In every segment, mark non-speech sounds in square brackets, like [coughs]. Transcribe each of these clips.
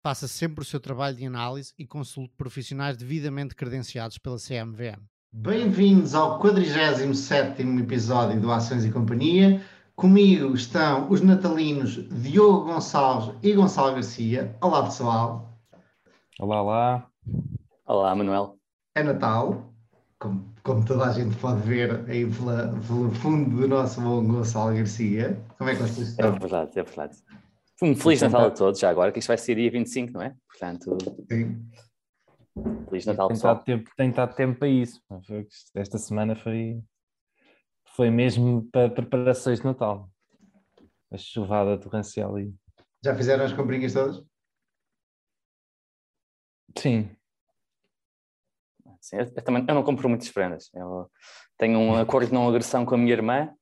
Faça sempre o seu trabalho de análise e consulte profissionais devidamente credenciados pela CMVM. Bem-vindos ao 47 episódio do Ações e Companhia. Comigo estão os natalinos Diogo Gonçalves e Gonçalo Garcia. Olá, pessoal. Olá, olá. Olá, Manuel. É Natal, como, como toda a gente pode ver aí pela, pelo fundo do nosso bom Gonçalo Garcia. Como é que vocês estão? É verdade, é verdade. Um Feliz Natal a todos, já agora, que isto vai ser dia 25, não é? Portanto, Sim. Feliz Natal, Tem pessoal. estado tempo, tem estado tempo para isso. Esta semana foi, foi mesmo para preparações de Natal. A chuvada torrencial aí. Já fizeram as comprinhas todas? Sim, Sim, eu, eu também eu não compro muitas prendas. Eu tenho um acordo de não agressão com a minha irmã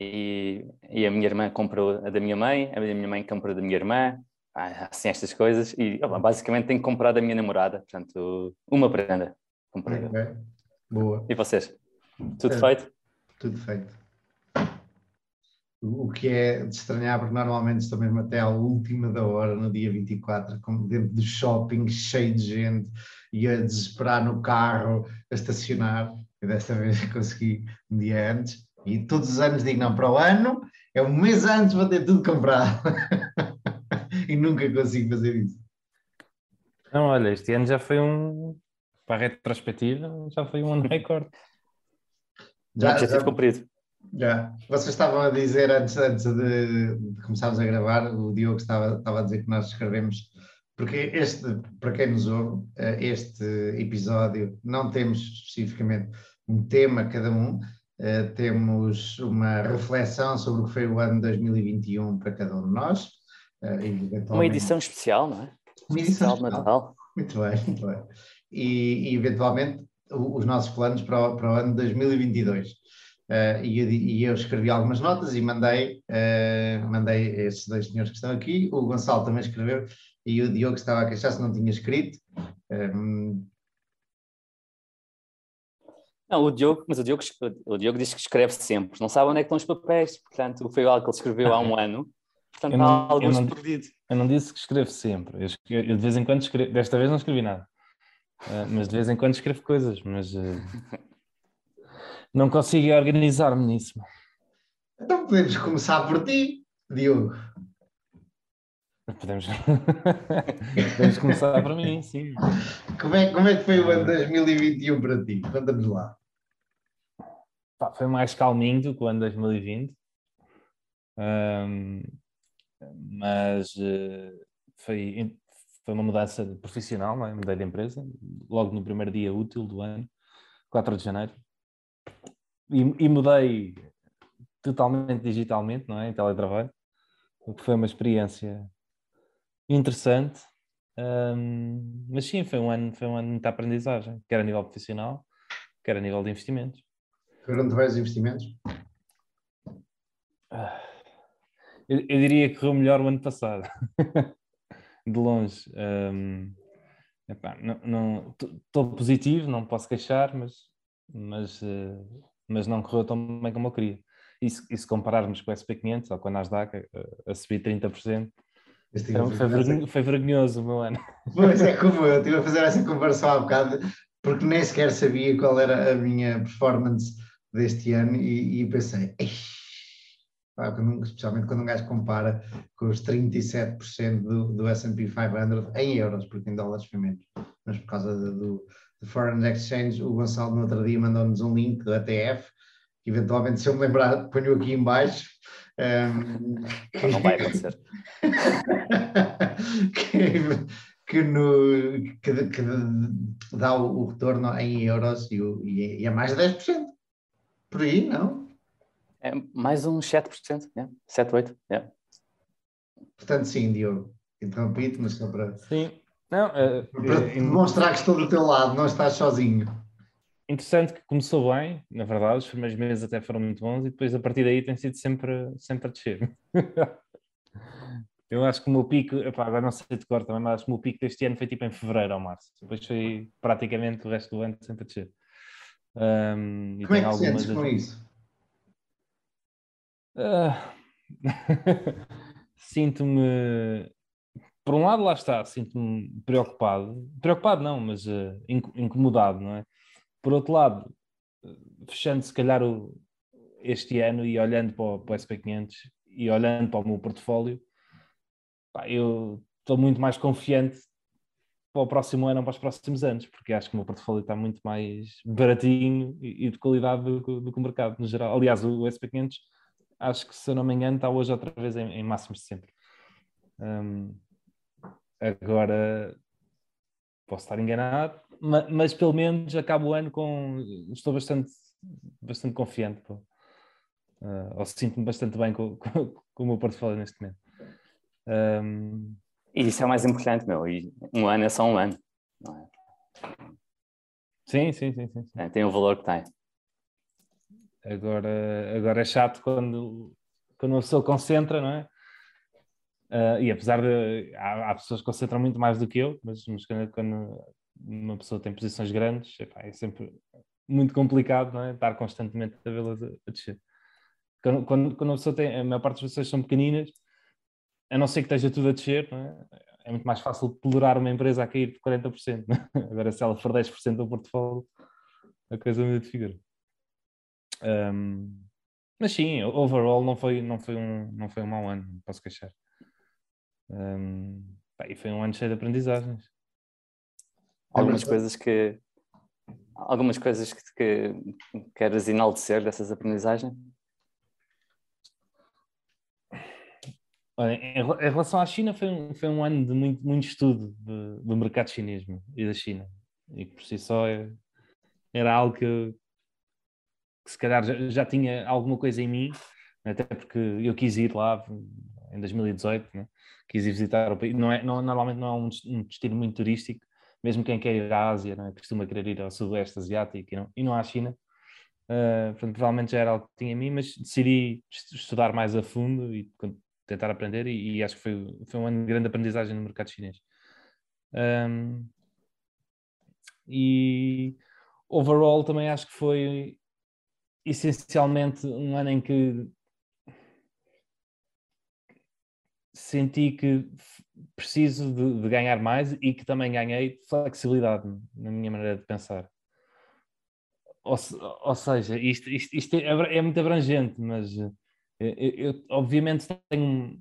e, e a minha irmã compra a da minha mãe, a minha mãe compra a da minha irmã, assim estas coisas. E opa, basicamente tenho que comprar da minha namorada, portanto, uma prenda. Comprei. eu. Ok. Boa. E vocês? Tudo É. feito? Tudo feito. O o que é de estranhar, porque normalmente estou mesmo até à última da hora, no dia 24, como dentro do shopping, cheio de gente, e a desesperar no carro, a estacionar. E desta [laughs] vez consegui um dia antes. E todos os anos digo, não, para o ano, é um mês antes vou ter tudo comprado. [laughs] e nunca consigo fazer isso. Não, olha, este ano já foi um. Para a retrospectiva, já foi um ano [laughs] recorde. Já, objetivo cumprido. Já. Vocês estavam a dizer antes, antes de, de começarmos a gravar, o Diogo estava, estava a dizer que nós escrevemos, porque este, para quem nos ouve, eh, este episódio não temos especificamente um tema cada um, eh, temos uma reflexão sobre o que foi o ano 2021 para cada um de nós. e Uma edição especial, não é? Uma edição especial. Natal. Muito bem, muito bem. E, e, eventualmente o- os nossos planos para o, para o ano 2022. Eh, e, eu, e eu escrevi algumas notas e mandei, mandei estes dois senhores que estão aqui. O Gonçalo também escreveu e o Diogo estava a queixar se não tinha escrito. Eh, Não, o Diogo, mas o Diogo, o Diogo diz que escreve sempre. Não sabe onde é que estão os papéis, portanto, foi algo que ele escreveu há um [laughs] ano. Portanto, Eu não- há alguns eu não- perdidos. Eu não disse que escrevo sempre. Eu, eu de vez em quando escrevo. Desta vez não escrevi nada. Ah, mas de vez em quando escrevo coisas. Mas ah, [laughs] não consigo organizar-me nisso. então podemos começar por ti, Diogo. Podemos, [laughs] Podemos começar para mim, sim. Como é, como é que foi o ano 2021 para ti? Conta-nos lá. Pá, foi mais calminho do que o ano 2020. Ahm, mas eh, foi, foi uma mudança profissional, não é? mudei de empresa, logo no primeiro dia útil do ano, 4 de janeiro. E, e mudei totalmente digitalmente, não é? Em teletrabalho, o que foi uma experiência interessante. Ahm, mas sim, foi um ano, foi um ano de muita aprendizagem, quer a nível profissional, quer a nível de investimentos. Foram-te bem os investimentos? Ah, Eu, eu diria que correu melhor o ano passado, [laughs] de longe. Hum, epá, não estou positivo, não posso queixar, mas, mas, eh, mas não correu tão bem como eu queria. E se, e se compararmos com o SP500 ou com a Nasdaq a, a subir 30%, Este foi, foi, vergonho- foi vergonhoso o meu ano. Pois é, como eu estive a fazer essa comparação há bocado, porque nem sequer sabia qual era a minha performance deste ano e, e pensei, quando- especialmente quando um gajo compara com os 37% do, do S&P 500 em euros, porque em dólares foi menos, mas por causa do, do, do Foreign Exchange, o Gonçalo no outro dia mandou-nos um link do ETF, que eventualmente se eu me lembrar ponho aqui em baixo. Ehm, Não, vai acontecer. [laughs] que, que, no, que, que dá o, o retorno em euros e, o- e é- e é mais de 10%. Por aí, não? É mais uns 7%, yeah. 7, 8%. Yeah. Portanto, sim, Diogo. Interrompi-te, mas só para, Sim. Não, eh, para eh, demonstrar que estou do teu lado, não estás sozinho. Interessante que começou bem, na verdade, os primeiros meses até foram muito bons e depois a partir daí tem sido sempre, sempre a descer. [laughs] Eu acho que o meu pico, epá, agora não sei de cor também, mas acho que o meu pico deste ano foi tipo em fevereiro ou março. Depois foi praticamente o resto do ano sempre a descer. Um, Como é que te sentes com isso? Uh... [laughs] sinto-me por um lado lá está, sinto-me preocupado, preocupado não, mas uh, incomodado, não é? Por outro lado, fechando se calhar o, este ano e olhando para o, para o SP500 e olhando para o meu portfólio, pá, eu estou muito mais confiante para o próximo ano ou para os próximos anos, porque acho que o meu portfólio está muito mais baratinho e, e de qualidade do, do, que o mercado no geral. Aliás, o, o SP500, acho que se eu não me engano, está hoje outra vez em, em máximos de sempre. Um, agora posso estar enganado, mas, mas, pelo menos acabo o ano com. Estou bastante, bastante confiante. Uh, ou sinto-me bastante bem com, [laughs] com, com, o meu portfólio neste momento. Um... E isso é o mais importante, meu. E um ano é só um ano. É? Sim, sim, sim. sim, sim. É, tem o valor que tem. Agora, agora é chato quando, quando uma pessoa concentra, não é? Uh, e apesar de. Há, há, pessoas que concentram muito mais do que eu, mas, mas quando, quando, uma pessoa tem posições grandes, epá, é sempre muito complicado não é? estar constantemente a vê-las a, a, descer. Quando, quando, quando a pessoa tem. A maior parte das pessoas são pequeninas, a não ser que esteja tudo a descer, é? é? muito mais fácil tolerar uma empresa a cair de 40%. É? [laughs] Agora, se ela for 10% do portfólio, a coisa muda de figura. Um, mas sim, overall não foi, não foi, um, não foi um mau ano, posso queixar. Um, e foi um ano cheio de aprendizagens. Algumas coisas que algumas coisas que, que queres enaltecer dessas aprendizagens? Olha, em, relação à China, foi um, foi um ano de muito, muito estudo de, do mercado chinês e da China. E que por si só é, era algo que, que se calhar já, já, tinha alguma coisa em mim, até porque eu quis ir lá em 2018, né? quis ir visitar o país. Não é, não, normalmente não é um, destino muito turístico, mesmo quem quer ir à Ásia, né? costuma querer ir ao Sudoeste Asiático e não, e não à China. Uh, portanto, provavelmente já era algo que tinha em mim, mas decidi estudar mais a fundo e tentar aprender e, e acho que foi, foi um ano de grande aprendizagem no mercado chinês. Um, e overall também acho que foi essencialmente um ano em que senti que preciso de, de, ganhar mais e que também ganhei flexibilidade na minha maneira de pensar. Ou, ou seja, isto, isto, isto é, é, muito abrangente, mas eu, eu, obviamente tenho,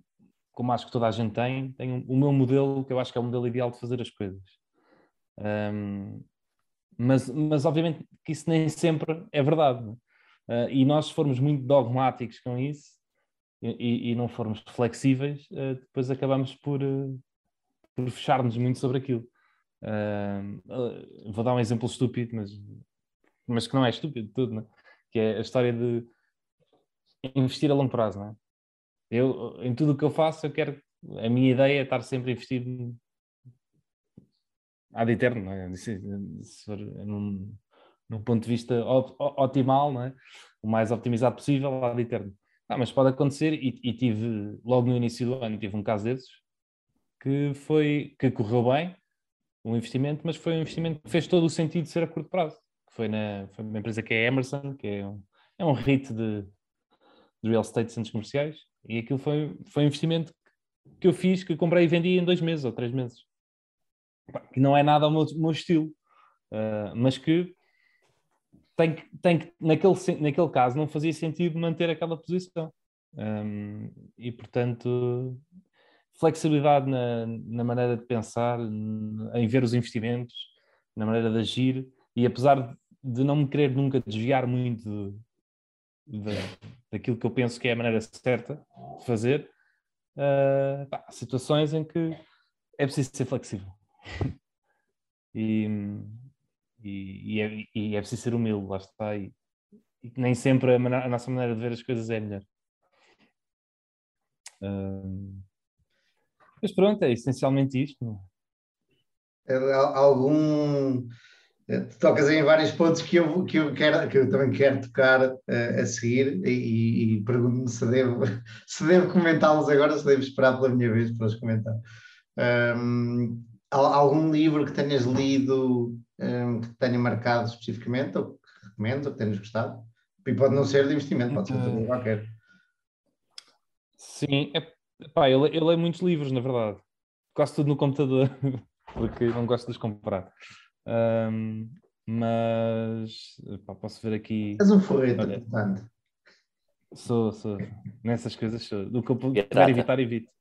como acho que toda a gente tem, tenho o meu modelo, que eu acho que é o modelo ideal de fazer as coisas. Um, mas, mas obviamente que isso nem sempre é verdade. Uh, e nós, se formos muito dogmáticos com isso, e, e não formos flexíveis, uh, depois acabamos por, uh, por fechar-nos muito sobre aquilo. Uh, vou dar um exemplo estúpido, mas, mas que não é estúpido tudo, né? que é a história de investir a longo prazo. Não é? eu, em tudo o que eu faço, eu quero. A minha ideia é estar sempre investido ad eterno, não é? se, se for num, num ponto de vista optimal, não é? o mais optimizado possível, ad eterno. Ah, mas pode acontecer, e, e, tive, logo no início do ano, tive um caso desses, que foi, que correu bem, um investimento, mas foi um investimento que fez todo o sentido de ser a curto prazo. Foi, na, foi uma empresa que é Emerson, que é um, é um REIT de, de real estate de centros comerciais, e aquilo foi, foi um investimento que eu fiz, que comprei e vendi em dois meses ou três meses. Que não é nada ao meu, meu estilo, uh, mas que tem que, tem que naquele, naquele caso, não fazia sentido manter aquela posição. Um, e, portanto, flexibilidade na, na maneira de pensar, em ver os investimentos, na maneira de agir, e apesar de não me querer nunca desviar muito de, de, daquilo que eu penso que é a maneira certa de fazer, uh, pá, situações em que é preciso ser flexível. [laughs] e, e, e, é, e é preciso ser humilde, lá está. E, e nem sempre a, a, nossa maneira de ver as coisas é melhor. Mas pronto, é essencialmente isto. É? Algum, Eh, tocas em vários pontos que eu, que eu, quero, que eu também quero tocar uh, a seguir e, e pergunto-me se devo, [laughs] se devo comentá-los agora, se devo esperar pela minha vez para os comentar. Um, algum livro que tenhas lido um, que tenha marcado especificamente, ou que recomendas, ou que tenhas gostado? E pode não ser de investimento, pode ser de qualquer. Sim, é, pá, eu, eu leio muitos livros, na verdade. Quase tudo no computador, [laughs] porque não gosto de os comprar. Um, mas pá, posso ver aqui. És um forreta, portanto. Sou, sou. Nessas coisas sou. Do que eu puder evitar, evito.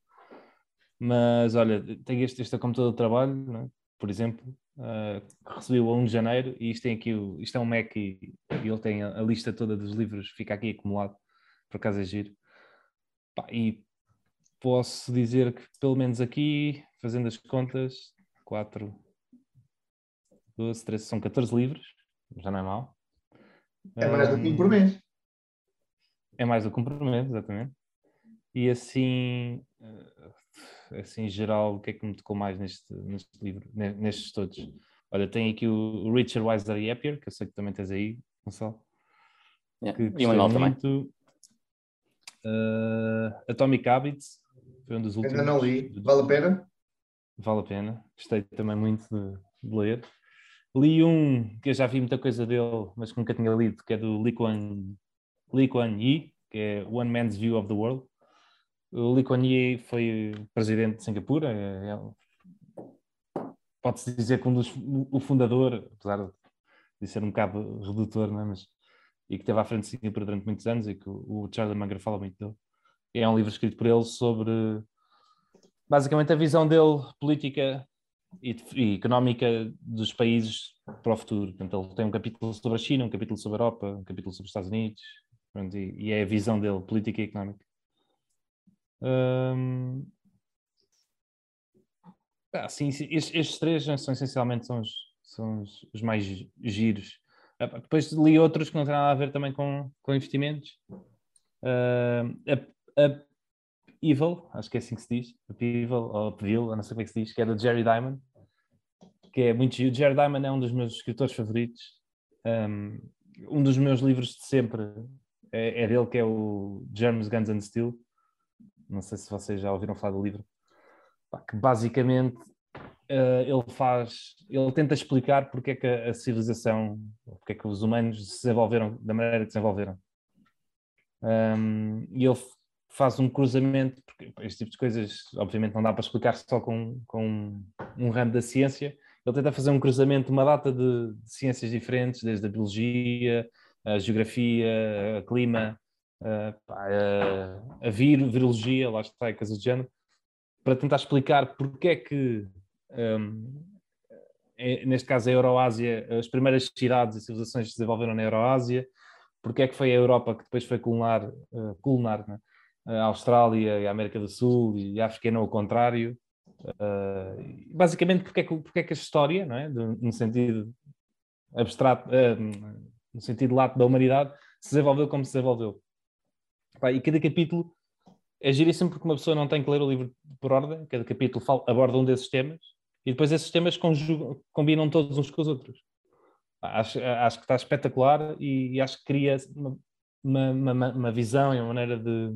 Mas olha, tenho este, este computador de trabalho, é? por exemplo, uh, recebi o 1 de janeiro e isto tem aqui o, isto é um Mac e, e ele tem a, a, lista toda dos livros, fica aqui acumulado, por acaso é giro. Pá, e posso dizer que pelo menos aqui, fazendo as contas, 4, 12, 13, são 14 livros, já não é mal É mais do que um por mês. É mais do que um por mês, exatamente. E assim, eh, assim em geral, o que é que me tocou mais neste, neste livro, nestes todos? Olha, tem aqui o Richard Wiser e Happier, que eu sei que também tens aí, Gonçalo. Yeah. e o Manuel muito. também. Uh, Atomic Habits, foi um dos últimos. Ainda não li, vale a pena? Vale a pena, gostei também muito de, de ler. Li um que eu já vi muita coisa dele, mas que nunca tinha lido, que é do Lee Kuan, Lee Kuan Yew, que é One Man's View of the World. O Lee Kuan Yew foi presidente de Singapura, é, é, pode-se dizer que um dos, o fundador, apesar de ser um bocado redutor, não é? mas e que esteve à frente de Singapura durante muitos anos e que o, Charlie Munger fala muito dele. É um livro escrito por ele sobre basicamente a visão dele política e, e, económica dos países para o futuro. Portanto, ele tem um capítulo sobre a China, um capítulo sobre a Europa, um capítulo sobre os Estados Unidos, e, e, é a visão dele, política e económica. Hum... Ah, sim, estes, estes, três são essencialmente são os, são os, os, mais giros. Ah, depois li outros que não têm nada a ver também com, com investimentos. Uh, a, Evil, acho que é assim que se diz, Evil ou Upville, não sei como é que se diz, que é do Jerry Diamond, que é muito giro. Jerry Diamond é um dos meus escritores favoritos. Um, um dos meus livros de sempre é, é, dele, que é o Germs, Guns and Steel. Não sei se vocês já ouviram falar do livro. Que basicamente uh, ele faz, ele tenta explicar porque é que a, civilização, porque é que os humanos se desenvolveram da maneira que se desenvolveram. Um, e ele faz um cruzamento, porque este tipo de coisas, obviamente, não dá para explicar só com, com um ramo da ciência. Ele tenta fazer um cruzamento de uma data de, de ciências diferentes, desde a biologia, a geografia, a clima, a, a, a vir, virologia, lá está, coisas do género, para tentar explicar porque é que, um, é, neste caso, a Euroásia, as primeiras cidades e civilizações se desenvolveram na Euroásia, porque é que foi a Europa que depois foi colonar, uh, colonar né? a Austrália e a América do Sul e a África não o contrário. Uh, basicamente, porque é, que, porque é que a história, não é? no sentido abstrato, uh, no sentido lato da humanidade, se desenvolveu como se desenvolveu. E cada capítulo é giríssimo porque uma pessoa não tem que ler o livro por ordem, cada capítulo fala, aborda um desses temas e depois esses temas combinam todos uns com os outros. Acho, acho que está espetacular e, e acho que cria uma, uma, uma, visão e uma maneira de,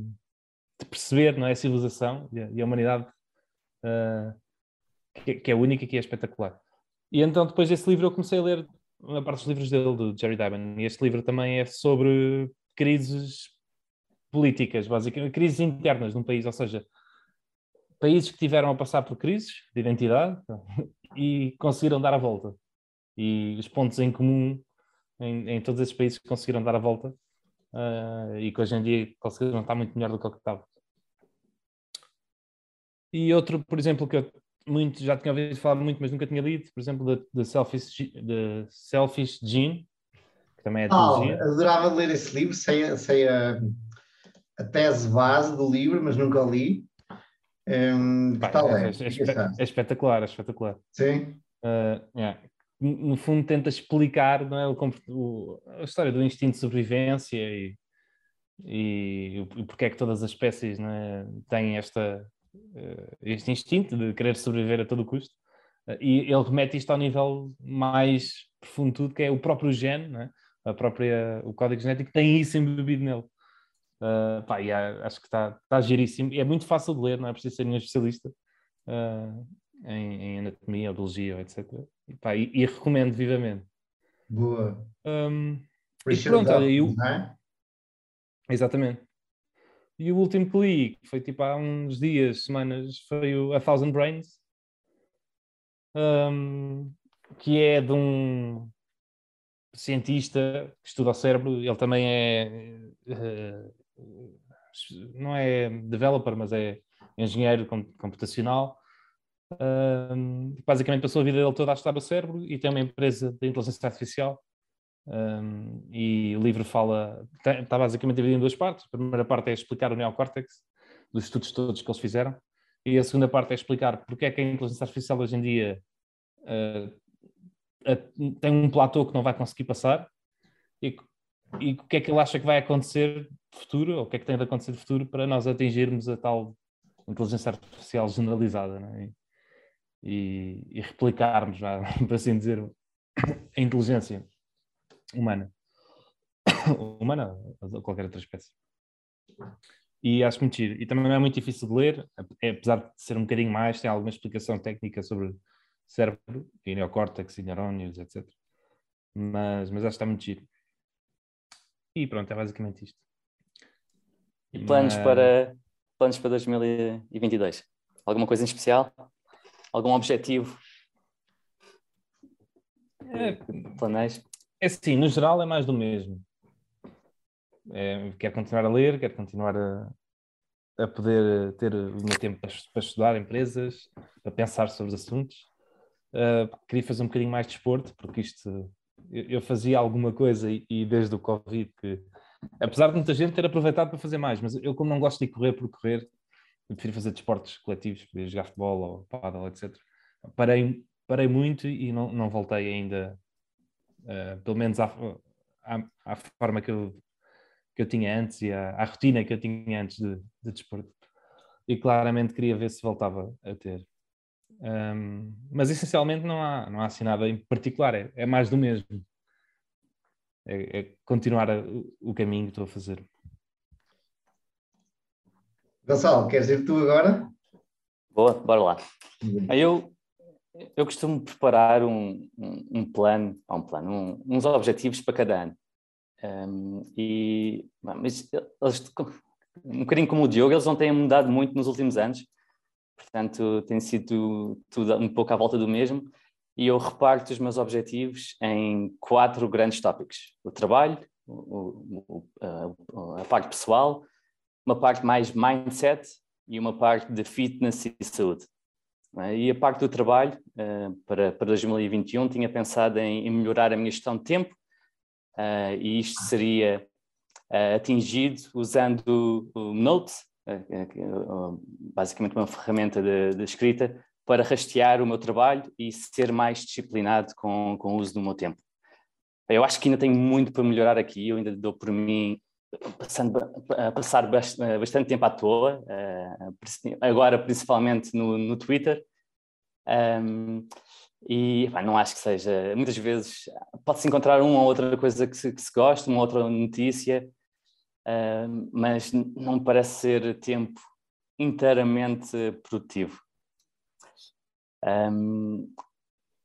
de perceber não é, a civilização e a, e a humanidade uh, que, que, é única e que é espetacular. E então, depois desse livro, eu comecei a ler uma parte dos livros dele, do Jerry Diamond, e este livro também é sobre crises políticas, basicamente, crises internas num país, ou seja, países que tiveram a passar por crises de identidade [laughs] e conseguiram dar a volta. E os pontos em comum em, em todos esses países conseguiram dar a volta uh, e que hoje em dia conseguiram estar muito melhor do que o que estava. E outro, por exemplo, que eu muito, já tinha ouvido falar muito, mas nunca tinha lido, por exemplo, da Selfish, the Selfish Gene, que também é de oh, Adorava ler esse livro, sei, sei a, a tese base do livro, mas nunca li. Um, Pá, tal é, é, é, é, espetacular, é espetacular. Sim. Uh, yeah. No fundo, tenta explicar não é, o, o, a história do instinto de sobrevivência e, e, e porque é que todas as espécies é, têm esta, uh, este instinto de querer sobreviver a todo custo. E ele remete isto ao nível mais profundo de tudo, que é o próprio gene, é? a própria, o código genético tem isso embebido nele. Uh, pá, acho que está, está giríssimo. É muito fácil de ler, não é preciso ser nenhum especialista uh, em, em, anatomia, biologia, etc. E, pá, e, e, recomendo vivamente. Boa. Um, e pronto, olha, eu... é? Exatamente. E o último que li, que foi tipo há uns dias, semanas, foi o A Thousand Brains, um, que é de um cientista que estuda o cérebro. Ele também é. Uh, não é developer, mas é engenheiro computacional. Um, basicamente passou a vida dele toda a estudar o cérebro e tem uma empresa de inteligência artificial um, e o livro fala, está basicamente dividido em duas partes. A primeira parte é explicar o neocórtex, dos estudos todos que eles fizeram, e a segunda parte é explicar porque é que a inteligência artificial hoje em dia uh, tem um platô que não vai conseguir passar e, e, o que é que ele acha que vai acontecer no futuro, ou o que é que tem de acontecer no futuro para nós atingirmos a tal inteligência artificial generalizada é? e, e, replicarmos, [laughs] para assim dizer, a inteligência humana. [coughs] humana ou qualquer outra espécie. E acho muito giro. E também não é muito difícil de ler, apesar de ser um bocadinho mais, tem alguma explicação técnica sobre cérebro, e neocórtex e neurónios, etc. Mas, mas acho que está muito giro. E pronto, é basicamente isto. E planos, mas... para, planos para 2022? Alguma coisa em especial? Algum objetivo? É, Planejo? É sim, no geral é mais do mesmo. É, quero continuar a ler, quero continuar a, a poder ter o meu tempo para, para estudar empresas, para pensar sobre os assuntos. Uh, queria fazer um bocadinho mais de desporto, porque isto eu, fazia alguma coisa e, e, desde o Covid que, apesar de muita gente ter aproveitado para fazer mais, mas eu como não gosto de correr por correr, eu prefiro fazer desportos coletivos, jogar futebol ou paddle, etc. Parei, parei muito e não, não voltei ainda uh, pelo menos à, à, à, forma que eu, que eu tinha antes e à, à rotina que eu tinha antes de, de desporto. E claramente queria ver se voltava a ter. Um, mas essencialmente não há, não há assim nada em particular, é, é mais do mesmo. É, é continuar a, o caminho que estou a fazer. Gonçalo, queres ir tu agora? Boa, bora lá. Eu eu costumo preparar um, um, um plano, um plano um, uns objetivos para cada ano. Um, e, mas eles, um bocadinho como o Diogo, eles não têm mudado muito nos últimos anos, portanto tem sido tudo um pouco à volta do mesmo. E eu reparto os meus objetivos em quatro grandes tópicos: o trabalho, o, o, a, a parte pessoal, uma parte mais mindset e uma parte de fitness e saúde. É? E a parte do trabalho, uh, para, para 2021, tinha pensado em, em, melhorar a minha gestão de tempo, uh, e isto seria uh, atingido usando o Note, basicamente uma ferramenta de, de, escrita, para rastear o meu trabalho e ser mais disciplinado com, com o uso do meu tempo. Eu acho que ainda tenho muito para melhorar aqui, eu ainda dou por mim passando, passar bastante tempo à toa, eh, agora principalmente no, no Twitter. Um, e pá, não acho que seja. Muitas vezes pode-se encontrar uma ou outra coisa que se, que se gosta, uma outra notícia, mas não parece ser tempo inteiramente produtivo. Um,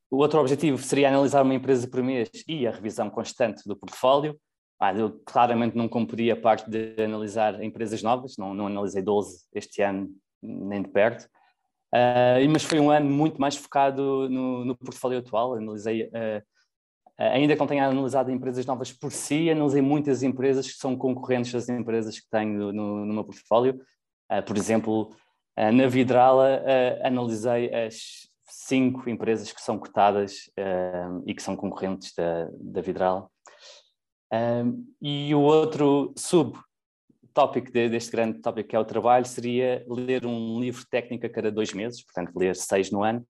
o outro objetivo seria analisar uma empresa por mês e a revisão constante do portfólio. Ah, eu claramente não cumpri a parte de analisar empresas novas, não, não analisei 12 este ano, nem de perto. Uh, mas foi um ano muito mais focado no, no portfólio atual. Analisei, uh, ainda que não tenha analisado empresas novas por si, analisei muitas empresas que são concorrentes das empresas que tenho no, no meu portfólio. Uh, por exemplo, na Vidrala, analisei as cinco empresas que são cotadas e que são concorrentes da, da Vidrala. Um, e o outro subtópico de, deste grande tópico que é o trabalho seria ler um livro técnico a cada dois meses, portanto ler seis no ano.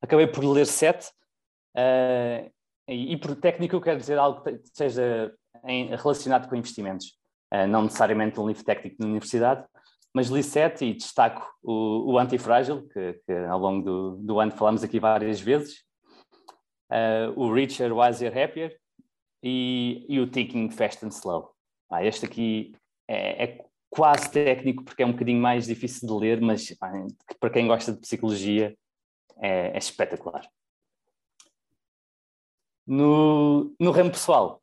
Acabei por ler sete, e, por técnico eu quero dizer algo que seja em, relacionado com investimentos, uh, não necessariamente um livro técnico na universidade, mas li sete e destaco o, o Antifrágil, que, que ao longo do, do, ano falamos aqui várias vezes, uh, o Richer, Wiser, Happier e, e, o Ticking Fast and Slow. Ah, este aqui é, é, quase técnico porque é um bocadinho mais difícil de ler, mas para quem gosta de psicologia é, é espetacular. No, no ramo pessoal,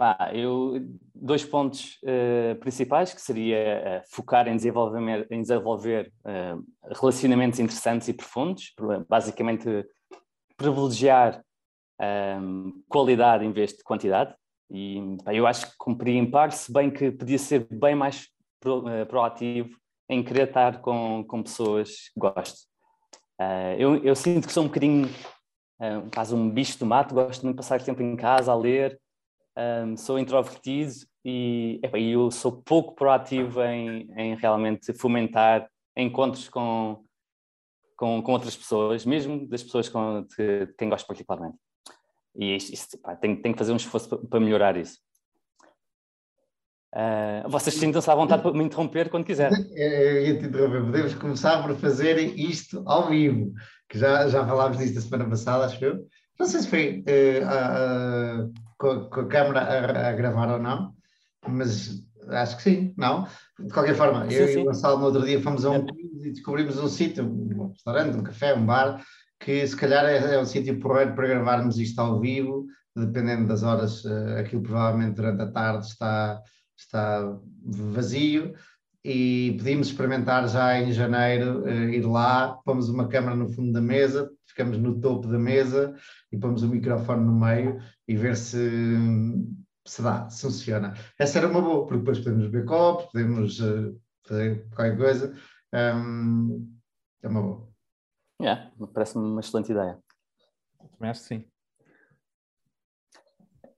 ah, eu, dois pontos uh, principais, que seria uh, focar em desenvolver, em desenvolver uh, relacionamentos interessantes e profundos, basicamente privilegiar qualidade em vez de quantidade. E pá, eu acho que cumpri em par, se bem que podia ser bem mais pro, proativo em querer estar com, com pessoas que gosto. eu, eu sinto que sou um bocadinho, uh, quase um bicho do mato, gosto muito de passar tempo em casa a ler, um, sou introvertido e epa, eu sou pouco proativo em, em realmente fomentar encontros com, com, com, outras pessoas, mesmo das pessoas com, de, de quem gosto particularmente. E isto, isto, pá, tenho, tenho, que fazer um esforço para, para melhorar isso. Uh, vocês sintam-se à vontade para me interromper quando quiserem. Eu ia te interromper. Podemos começar por fazer isto ao vivo, que já, já falámos disso da semana passada, acho eu. Não sei se foi uh, com, com a câmera a, a, gravar ou não, mas acho que sim, não? De qualquer forma, sim, eu sim. e o Gonçalo no outro dia fomos a um é. e descobrimos um sítio, um restaurante, um café, um bar, que se calhar é, é um sítio porreiro para gravarmos isto ao vivo, dependendo das horas, uh, aquilo provavelmente durante a tarde está, está vazio e pedimos experimentar já em janeiro uh, ir lá, pomos uma câmera no fundo da mesa, ficamos no topo da mesa e pomos o microfone no meio e ver se, se dá, se funciona. Essa era uma boa, porque depois podemos beber copos, podemos uh, fazer qualquer coisa. Um, é uma boa. Yeah, parece-me uma excelente ideia. Também acho que sim.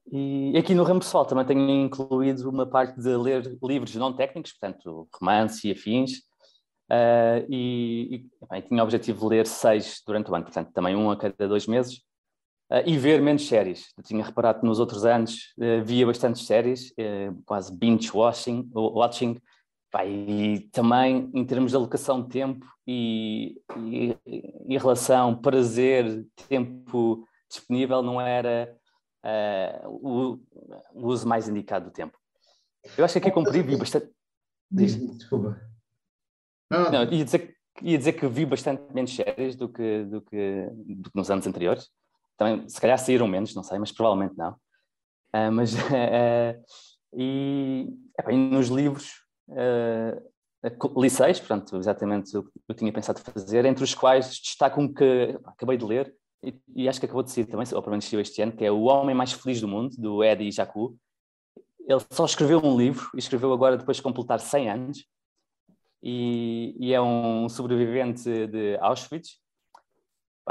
E aqui no ramo pessoal também tenho incluído uma parte de ler livros não técnicos, portanto, romance e afins, uh, e, e bem, tinha o objetivo de ler seis durante o ano, portanto, também um a cada dois meses, uh, e ver menos séries. Eu tinha reparado que nos outros anos uh, via bastantes séries, quase binge-watching, watching, e também em termos de alocação de tempo e, e, e relação prazer, tempo disponível, não era o, o, uso mais indicado do tempo. Eu acho que aqui cumpri, vi bastante. Diz, desculpa. Não, não. ia, dizer, ia dizer que vi bastante menos séries do que, do, que, do que nos anos anteriores. Também, se calhar saíram menos, não sei, mas provavelmente não. Uh, mas, uh, [laughs] e, epa, e, nos livros, uh, li seis, portanto, exatamente o que eu tinha pensado fazer, entre os quais destaco um que acabei de ler, e, acho que acabou de sair também, ou pelo menos saiu este ano, que é O Homem Mais Feliz do Mundo, do Eddie Jacu. Ele só escreveu um livro, e escreveu agora depois de completar 100 anos, e, e, é um sobrevivente de Auschwitz.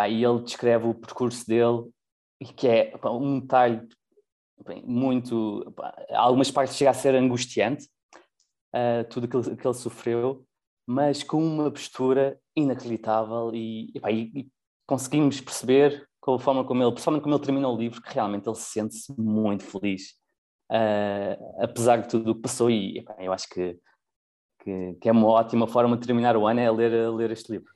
e ele descreve o percurso dele, que é um detalhe muito. Algumas partes chega a ser angustiante, uh, tudo aquilo que ele sofreu, mas com uma postura inacreditável e, e, e, conseguimos perceber com a forma como ele, principalmente como ele termina o livro, que realmente ele se sente-se muito feliz, uh, apesar de tudo o que passou. E eu acho que que, que, é uma ótima forma de terminar o ano, é ler, ler este livro.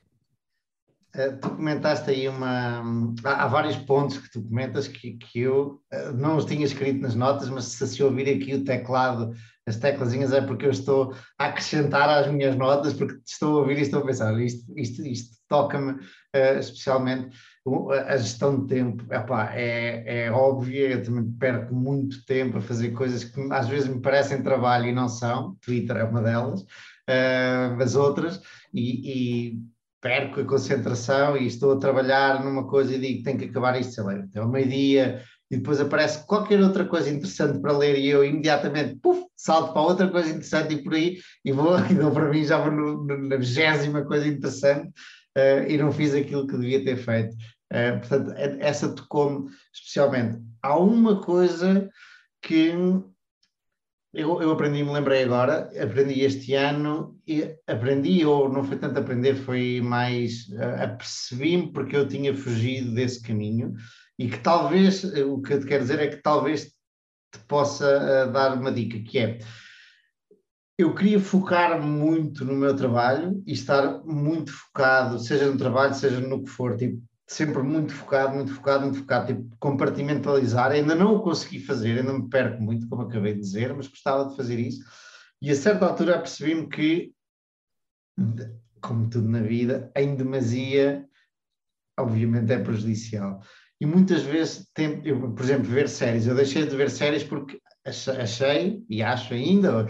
Uh, tu comentaste aí uma. Há, há, vários pontos que tu comentas que, que eu uh, não os tinha escrito nas notas, mas se se ouvir aqui o teclado, as teclazinhas, é porque eu estou a acrescentar às minhas notas, porque estou a ouvir e estou a pensar, isto, isto, isto toca-me uh, especialmente a gestão de tempo. Epá, é, é óbvia, eu perco muito tempo a fazer coisas que às vezes me parecem trabalho e não são, Twitter é uma delas, uh, as outras, e, e, perco a concentração e estou a trabalhar numa coisa e digo tenho que acabar isto, sei lá, até ao meio-dia, e depois aparece qualquer outra coisa interessante para ler e eu imediatamente puf, salto para outra coisa interessante e por aí, e vou, [laughs] e dou para mim já vou no, no, na vigésima coisa interessante, Uh, e não fiz aquilo que devia ter feito. Uh, portanto, é, essa tocou-me especialmente. Há uma coisa que eu, eu aprendi, me lembrei agora, aprendi este ano, e aprendi, ou não foi tanto aprender, foi mais uh, apercebi-me porque eu tinha fugido desse caminho e que talvez, o que eu te quero dizer é que talvez te possa uh, dar uma dica, que é eu queria focar muito no meu trabalho e estar muito focado, seja no trabalho, seja no que for, tipo, sempre muito focado, muito focado, muito focado, tipo, compartimentalizar. Ainda não o consegui fazer, ainda me perco muito, como acabei de dizer, mas gostava de fazer isso. E a certa altura apercebi-me que, como tudo na vida, em demasia, obviamente é prejudicial. E muitas vezes, eu, por exemplo, ver séries, eu deixei de ver séries porque achei, e acho ainda,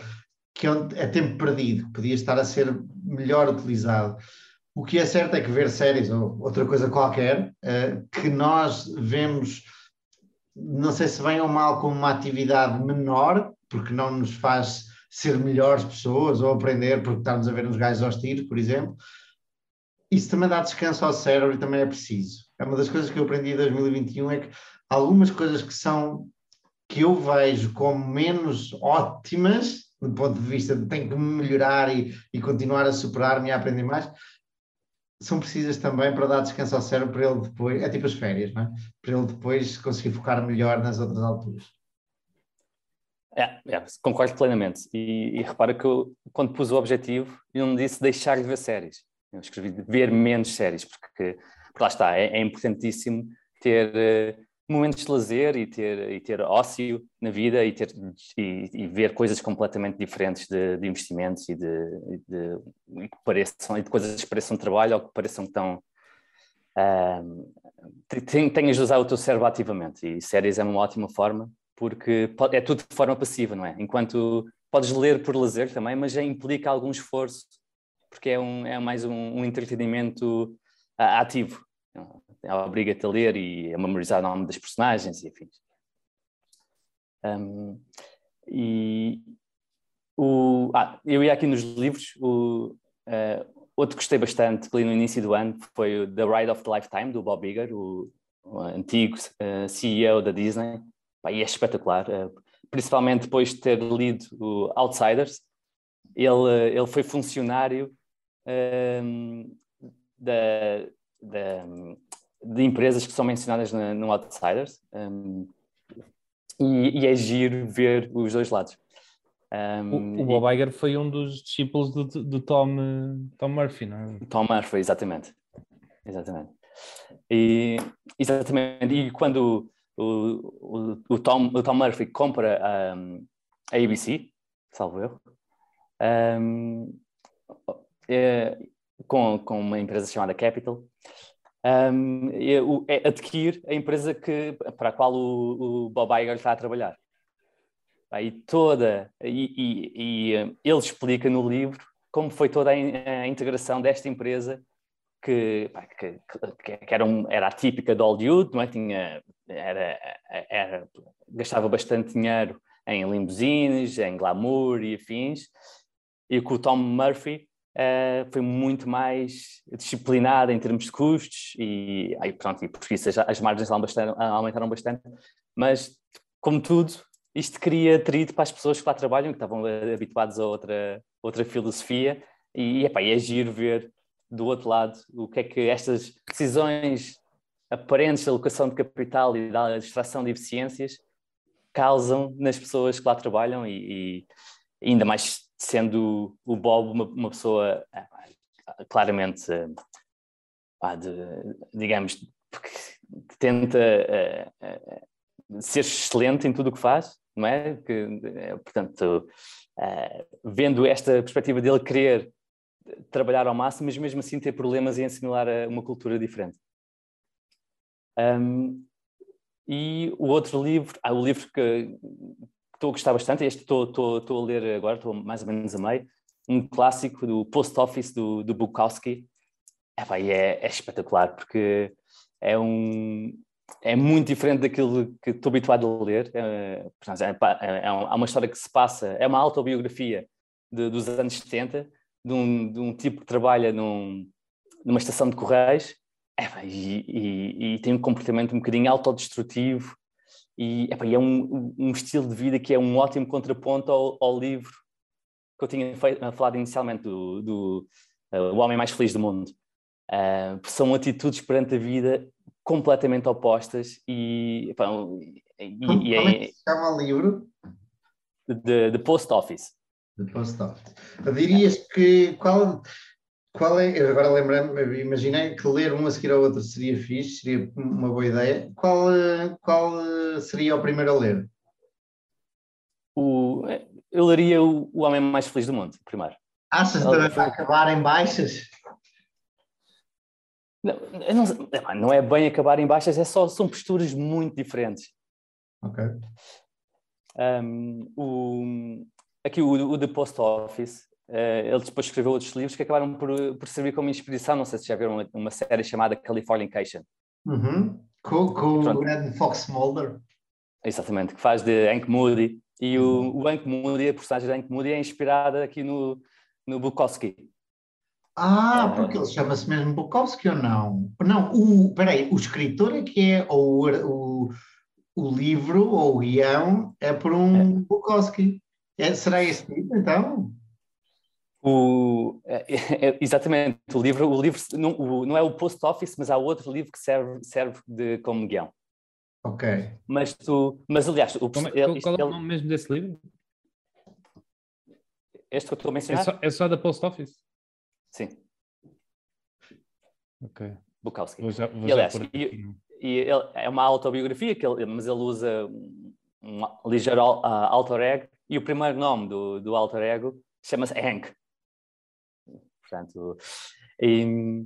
que é, é tempo perdido, que podia estar a ser melhor utilizado. O que é certo é que ver séries ou outra coisa qualquer, uh, que nós vemos, não sei se bem ou mal, como uma atividade menor, porque não nos faz ser melhores pessoas ou aprender porque estamos a ver uns gajos aos tiros, por exemplo, isso também dá descanso ao cérebro e também é preciso. É uma das coisas que eu aprendi em 2021 é que algumas coisas que são que eu vejo como menos ótimas do ponto de vista de tenho que melhorar e, e continuar a superar-me e a aprender mais, são precisas também para dar descanso ao cérebro para ele depois, é tipo as férias, não é? Para ele depois conseguir focar melhor nas outras alturas. É, é concordo plenamente. E, e, repara que eu, quando pus o objetivo, eu não disse deixar de ver séries. Eu escrevi ver menos séries, porque, porque lá está, é, é importantíssimo ter uh, momentos de lazer e ter, e ter ócio na vida e, ter, e, e ver coisas completamente diferentes de, de investimentos e de, de, que pareçam, e de coisas que pareçam trabalho ou que pareçam tão. Uh, tenhas de usar o teu cérebro ativamente e séries é uma ótima forma porque é tudo de forma passiva, não é? Enquanto podes ler por lazer também, mas já implica algum esforço porque é, um, é mais um, um entretenimento uh, ativo obriga-te a ler e a memorizar o nome das personagens e afins. Um, e o, ah, eu ia aqui nos livros, o, uh, outro que gostei bastante que li no início do ano foi o The Ride of the Lifetime, do Bob Iger, o, o antigo uh, ah, CEO da Disney, Pá, e é espetacular, uh, principalmente depois de ter lido o Outsiders, ele, ele foi funcionário da, da, de empresas que são mencionadas no, no Outsiders um, e, e, é giro ver os dois lados. Um, o, o, Bob Iger foi um dos discípulos do, do Tom, Tom Murphy, não é? Tom Murphy, exatamente. Exatamente. E, exatamente. E quando o, o, o, Tom, o Tom Murphy compra um, a ABC, salvo erro, um, é, com, com uma empresa chamada Capital, um, é adquirir a empresa que, para a qual o, o Bob Iger está a trabalhar. Aí toda, e, e, e, eh, ele explica no livro como foi toda a, integração desta empresa que, que, que era, um, era de Hollywood, não é? Tinha, era, era, gastava bastante dinheiro em limusines, em glamour e afins, e com o Tom Murphy uh, foi muito mais disciplinada em termos de custos e, aí, pronto, e por isso as, as margens aumentaram bastante, mas como tudo, isto cria atrito para as pessoas que lá trabalham, que estavam habituados a outra, outra filosofia. E, epá, e é ver do outro lado o que é que estas decisões aparentes de alocação de capital e da extração de eficiências causam nas pessoas que lá trabalham e, e ainda mais sendo o Bob uma, uma pessoa ah, claramente, ah, de, digamos, que tenta uh, uh, ser excelente em tudo o que faz, não é? Que, portanto, uh, vendo esta perspectiva dele querer trabalhar ao máximo, mas mesmo assim ter problemas em assimilar uma cultura diferente. Um, e o outro livro, ah, o livro que, estou a gostar bastante, este estou, estou, estou a ler agora, estou mais ou menos a meio, um clássico do Post Office do, do Bukowski. É, é, é espetacular porque é um, é muito diferente daquilo que estou habituado a ler. É, é, é, uma história que se passa, é uma autobiografia de, dos anos 70, de um, de um tipo que trabalha num, numa estação de correios é, e, e, e, tem um comportamento um bocadinho autodestrutivo e, epa, e é um, um, estilo de vida que é um ótimo contraponto ao, ao livro que eu tinha feito, falado inicialmente, do, do uh, O Homem Mais Feliz do Mundo. Uh, são atitudes perante a vida completamente opostas e, epa, e, e, e é, se chama o livro? The, the Post Office. The Post Office. Dirias que qual, qual é, eu agora lembrei-me, imaginei que ler um a seguir ao outro seria fixe, seria uma boa ideia. Qual, eh, qual eh, seria o primeiro a ler? O, eu leria o, o Homem Mais Feliz do Mundo, primeiro. Achas que vai acabar em baixas? Não, não, não é bem acabar em baixas, é só, são posturas muito diferentes. Ok. Um, o, aqui o, o The Post Office, eh, ele depois escreveu outros livros que acabaram por, por servir como inspiração. Não sei se já viram uma, uma série chamada Californication, Uhum. Com, com o grande Fox Mulder. exatamente, que faz de Hank Moody. E o, o Hank Moody, a personagem de Hank Moody, é inspirada aqui no, no Bukowski. Ah, É. porque ele chama-se mesmo Bukowski ou não? Não, o, peraí, o escritor é que é, ou o, o, livro ou o guião é por um Bukowski. É, será esse tipo, então? O, é- [laughs] é- exatamente, o livro, o livro não, o- não é o Post Office, mas há outro livro que serve, serve de, como guião. Ok. Mas tu, mas aliás, o, Como é- ele- qual é o ele- nome mesmo desse livro? este que eu estou a É mencionar? só, é só da Post Office? Sim, Ok. Bukowski. Vou já, vou E, aliás, e-. E ele, é uma autobiografia, que ele, mas ele usa um, um ligeiro ah, alter ego, e o primeiro nome do, do alter ego chama-se Hank. Portanto, e-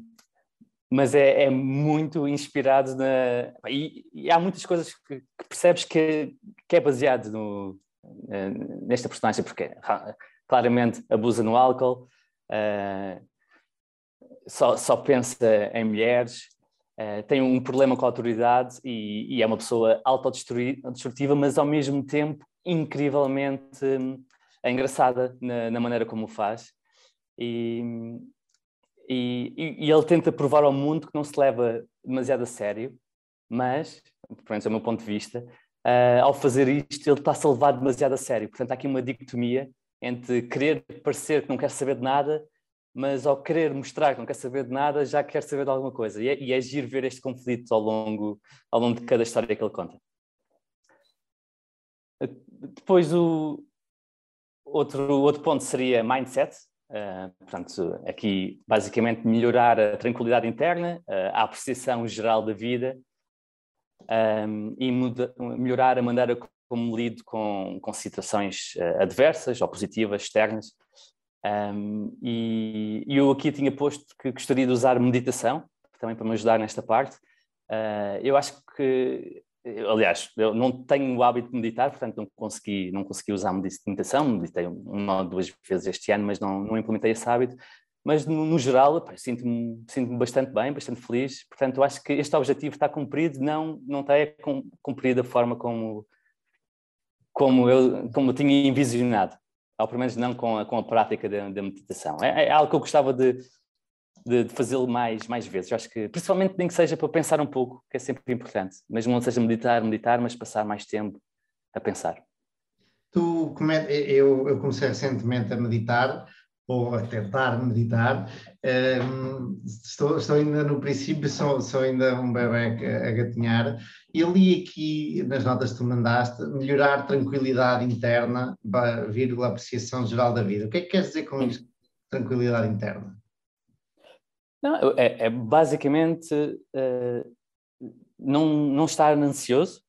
mas é, é muito inspirado na. E, e há muitas coisas que, que percebes que, que é baseado no, eh, nesta personagem, porque ra- claramente abusa no álcool, eh, só, só pensa em mulheres, eh, tem um problema com a autoridade e, e é uma pessoa autodestrutiva, mas ao mesmo tempo incrivelmente hum, engraçada na, na maneira como o faz. E, e, e- ele tenta provar ao mundo que não se leva demasiado a sério, mas, pelo menos é o meu ponto de vista, eh, ao fazer isto ele está-se a levar demasiado a sério. Portanto, há aqui uma dicotomia entre querer parecer que não quer saber de nada, mas ao querer mostrar que não quer saber de nada, já quer saber de alguma coisa. E é, e é giro ver este conflito ao longo, ao longo de cada história que ele conta. Depois, o outro, outro ponto seria mindset. Uh, portanto, aqui basicamente melhorar a tranquilidade interna, uh, a apreciação geral da vida um, e muda, melhorar a maneira como lido com, com situações uh, adversas ou positivas, externas. Um, e, eu aqui tinha posto que gostaria de usar meditação, também para me ajudar nesta parte. Eu acho que, aliás, eu não tenho o hábito de meditar, portanto não consegui, não consegui usar meditação, meditei uma ou duas vezes este ano, mas não, não implementei esse hábito. Mas no, no geral, sinto-me sinto bastante bem, bastante feliz. Portanto, eu acho que este objetivo está cumprido, não, não está cumprido da forma como, como, eu, como eu tinha envisionado ou pelo menos não com a, com a prática da, da meditação. É, é, algo que eu gostava de, de, de fazê-lo mais, mais vezes. Eu acho que, principalmente, nem que seja para pensar um pouco, que é sempre importante. Mesmo não seja meditar, meditar, mas passar mais tempo a pensar. Tu, eu, eu comecei recentemente a meditar, ou a tentar meditar. Um, estou, estou ainda no princípio, sou, sou ainda um bebê a, a gatinhar. E li aqui nas notas que tu mandaste, melhorar tranquilidade interna, vírgula, apreciação geral da vida. O que é que queres dizer com isto, tranquilidade interna? Não, é, é basicamente uh, não, não estar ansioso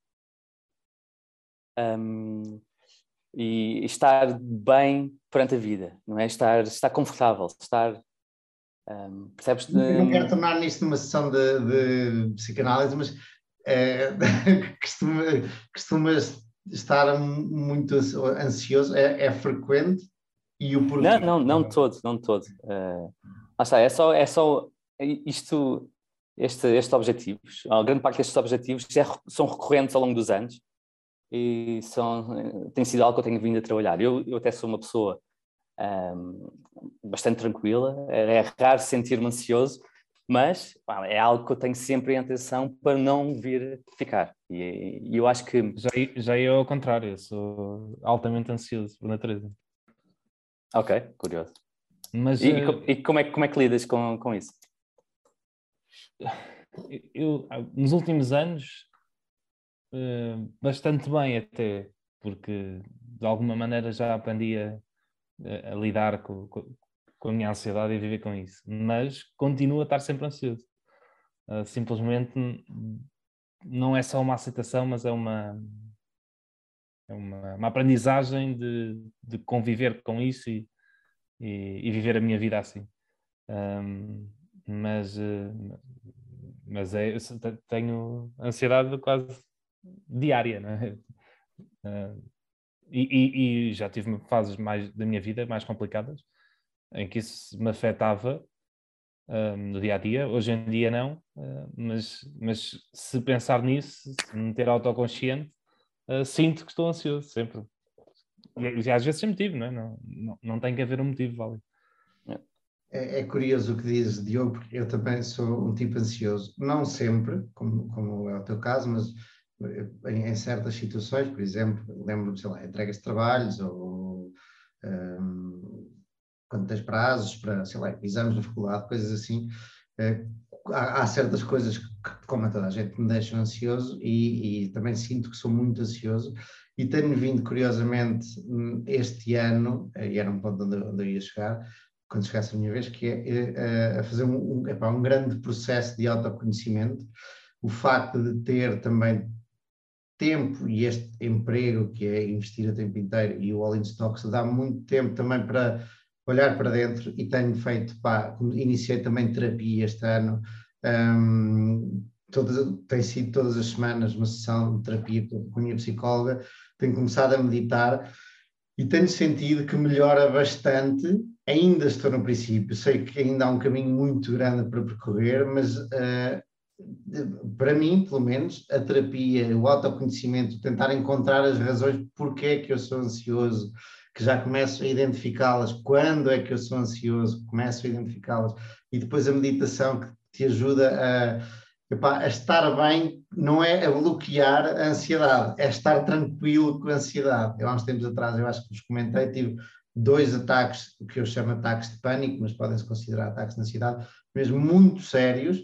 um, e estar bem perante a vida, não é? Estar, estar confortável, estar. Um, percebes? De... Eu não quero tornar nisto uma sessão de, de psicanálise, mas [laughs] é, costuma, costumas estar muito ansioso, é, é, frequente e o porquê? Não, não, não todo, não todo. Uh, lá está, é só, é só isto, este, estes objetivos, a grande parte destes objetivos é, são recorrentes ao longo dos anos e são, tem sido algo que eu tenho vindo a trabalhar. Eu, eu até sou uma pessoa um, bastante tranquila, é raro sentir-me ansioso, mas pá, é algo que eu tenho sempre em atenção para não vir ficar. E, e eu acho que. Já, já eu ao contrário, eu sou altamente ansioso por natureza. Ok, curioso. Mas, e, uh, e como, é, como é que lidas com, com isso? Eu, nos últimos anos, uh, bastante bem até, porque de alguma maneira já aprendi a, a, a lidar com, com, com, a minha ansiedade e viver com isso, mas continuo a estar sempre ansioso. Uh, simplesmente não é só uma aceitação, mas é uma, é uma, uma aprendizagem de, de, conviver com isso e, e, e, viver a minha vida assim. Um, mas, uh, mas é, tenho ansiedade quase diária, né? Uh, [laughs] e, e, e, já tive fases mais da minha vida mais complicadas em que isso me afetava uh, no dia a dia. Hoje em dia não, uh, mas, mas se pensar nisso, se me ter autoconsciente, uh, sinto que estou ansioso sempre. E, e às vezes sem motivo, não, é? não, não, não tem que haver um motivo válido. É, é, curioso o que dizes, Diogo, porque eu também sou um tipo ansioso, não sempre, como, como é o teu caso, mas em, em certas situações, por exemplo, lembro-me, sei lá, entregas de trabalhos ou um, quando tens prazos para, sei lá, exames na faculdade, coisas assim, uh, há, há, certas coisas que, como a toda a gente, me deixam ansioso e, e também sinto que sou muito ansioso e tenho vindo, curiosamente, hum, este ano, e era um ponto onde, onde eu ia chegar, quando chegasse a minha vez, que é, é a fazer um, um, epá, um grande processo de autoconhecimento. O facto de ter também tempo e este emprego que é investir a tempo inteiro e o All in Stocks dá muito tempo também para olhar para dentro e tenho feito, pá, iniciei também terapia este ano, um, todas, tem sido todas as semanas uma sessão de terapia com a minha psicóloga, tenho começado a meditar e tenho sentido que melhora bastante, ainda estou no princípio, sei que ainda há um caminho muito grande para percorrer, mas uh, para mim, pelo menos, a terapia, o autoconhecimento, tentar encontrar as razões porque é que eu sou ansioso, que já começo a identificá-las, quando é que eu sou ansioso, começo a identificá-las, e depois a meditação que te ajuda a, epá, a estar bem, não é a bloquear a ansiedade, é estar tranquilo com a ansiedade. Eu há uns tempos atrás, eu acho que vos comentei, tive dois ataques, o que eu chamo ataques de pânico, mas podem-se considerar ataques de ansiedade, mesmo muito sérios,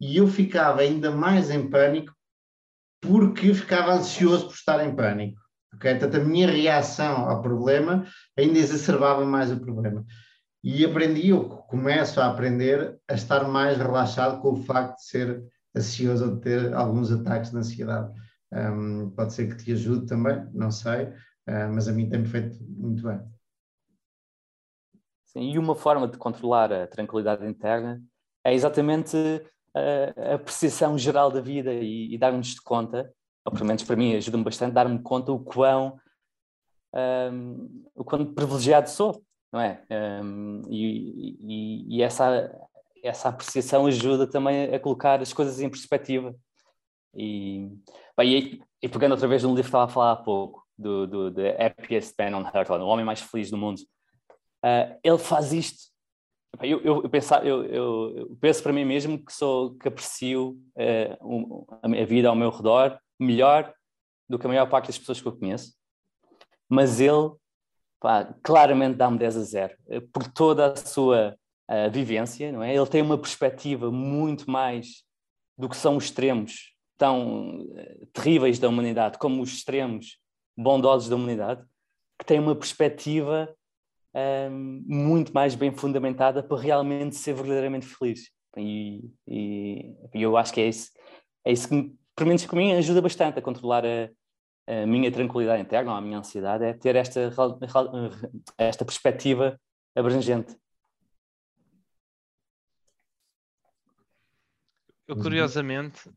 e eu ficava ainda mais em pânico porque ficava ansioso por estar em pânico. Okay? Portanto, a minha reação ao problema ainda exacerbava mais o problema. E aprendi, eu começo a aprender a estar mais relaxado com o facto de ser ansioso ou de ter alguns ataques de ansiedade. Um, pode ser que te ajude também, não sei, uh, mas a mim tem-me feito muito bem. Sim, e uma forma de controlar a tranquilidade interna é exatamente a, a percepção geral da vida e, e darmos de conta, ou pelo menos para mim ajuda-me bastante, dar-me conta o quão, um, o quão privilegiado sou, não é? Um, e, e, e, essa, essa apreciação ajuda também a colocar as coisas em perspectiva. E, bem, e, pegando outra vez no livro que estava a falar há pouco, do, do The Happiest Man on Earth, o homem mais feliz do mundo, uh, ele faz isto eu, eu, eu, penso, eu, eu, penso para mim mesmo que sou que aprecio uh, um, a vida ao meu redor melhor do que a maior parte das pessoas que eu conheço, mas ele pá, claramente dá-me 10 a 0 eh, por toda a sua uh, vivência, não é? Ele tem uma perspectiva muito mais do que são os extremos tão uh, terríveis da humanidade como os extremos bondosos da humanidade, que tem uma perspectiva um, muito mais bem fundamentada para realmente ser verdadeiramente feliz. E, e, e, eu acho que é isso, é isso que, pelo menos mim, ajuda bastante a controlar a, a minha tranquilidade interna, a minha ansiedade, é ter esta, esta perspectiva abrangente. Eu, curiosamente,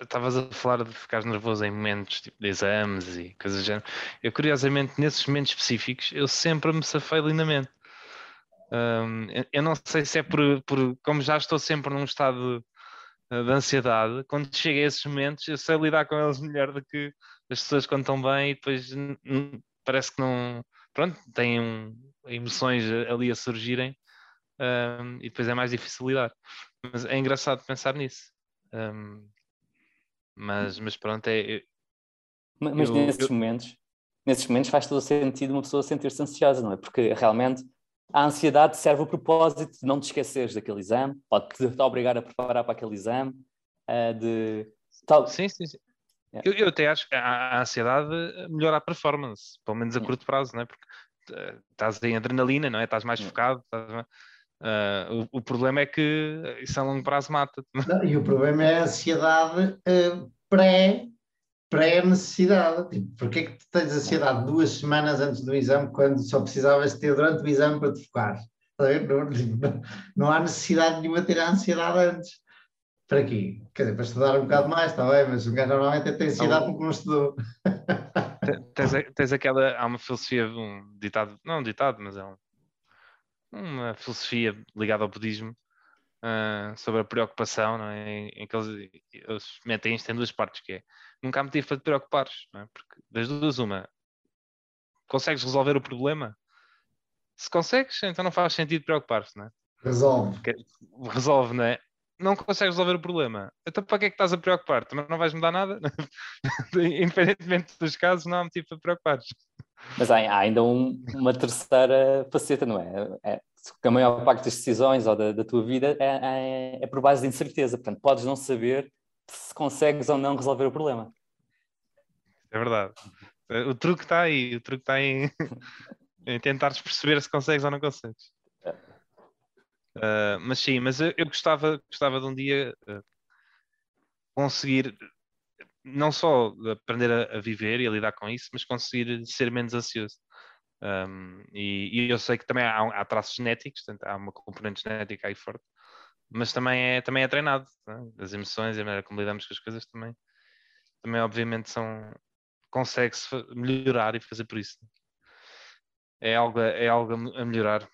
Estavas uh, a falar de ficar nervoso em momentos tipo, de exames e coisas do género. Eu, curiosamente, nesses momentos específicos, eu sempre me safei lindamente. Um, eu não sei se é por, por, como já estou sempre num estado de ansiedade, quando chega a esses momentos, eu sei lidar com eles melhor do que as pessoas quando estão bem e depois parece que não. Pronto, têm um, emoções ali a surgirem um, e depois é mais difícil lidar. Mas é engraçado pensar nisso. Um, mas, mas pronto, é. Mas, mas eu, nesses eu... momentos, nesses momentos faz todo o sentido uma pessoa sentir-se ansiosa, não é? Porque realmente a ansiedade serve o propósito de não te esqueceres daquele exame, pode-te [laughs] obrigar a preparar para aquele exame, uh, de tal. Sim, sim, sim. Yeah. Eu, eu, até acho que a, a, ansiedade melhora a performance, pelo menos a curto prazo, não é? Porque eh, estás em adrenalina, não é? Estás mais focado. Estás... Uh, o, o, problema é que isso a longo prazo mata. E o problema é a ansiedade uh, pré, pré-necessidade. Tipo, Porquê é que tu tens ansiedade duas semanas antes do exame quando só precisavas ter durante o exame para te focar? Não, não, há necessidade nenhuma de ter a ansiedade antes. Para quê? Quer dizer, para estudar um bocado mais, está bem, mas o gajo normalmente tem ansiedade porque não estudou. Tens, tens aquela, há uma filosofia, um ditado, não um ditado, mas é um, uma filosofia ligada ao budismo uh, sobre a preocupação, não é? em, em que eles, eles metem isto em duas partes, que é nunca há motivo para te preocupares, não é? porque das duas uma, consegues resolver o problema? Se consegues, então não faz sentido preocupar-se, não é? Resolve. Resolve, não é? não consegues resolver o problema. Então para que é que estás a preocupar? Também não vais mudar nada? [laughs] Independentemente dos casos, não há motivo para preocupar. Mas há, há ainda um, uma terceira faceta, não é? é? A maior parte das decisões ou da, da tua vida é, é, é, por base de incerteza. Portanto, podes não saber se consegues ou não resolver o problema. É verdade. O truque está aí. O truque está em, [laughs] em tentares perceber se consegues ou não consegues. Uh, mas sim, mas eu, eu, gostava, gostava de um dia uh, conseguir não só aprender a, a, viver e a lidar com isso, mas conseguir ser menos ansioso. Um, e, e, eu sei que também há, há traços genéticos, portanto, há uma componente genética aí forte, mas também é, também é treinado. É? As emoções e a maneira como lidamos com as coisas também, também obviamente são consegue-se melhorar e fazer por isso. É algo, é algo a melhorar.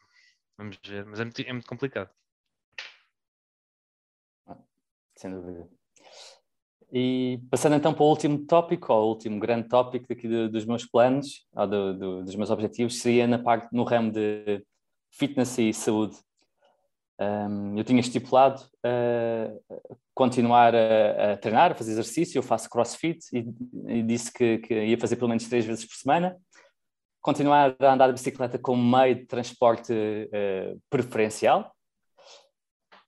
Vamos ver, mas é muito, é muito complicado. Sem dúvida. E passando então para o último tópico, ou o último grande tópico daqui dos meus planos, ou do, do, dos meus objetivos, seria na parte, no ramo de fitness e saúde. Um, eu tinha estipulado uh, continuar a, a, treinar, a fazer exercício, eu faço crossfit e, e disse que, que, ia fazer pelo menos três vezes por semana continuar a andar de bicicleta como meio de transporte uh, preferencial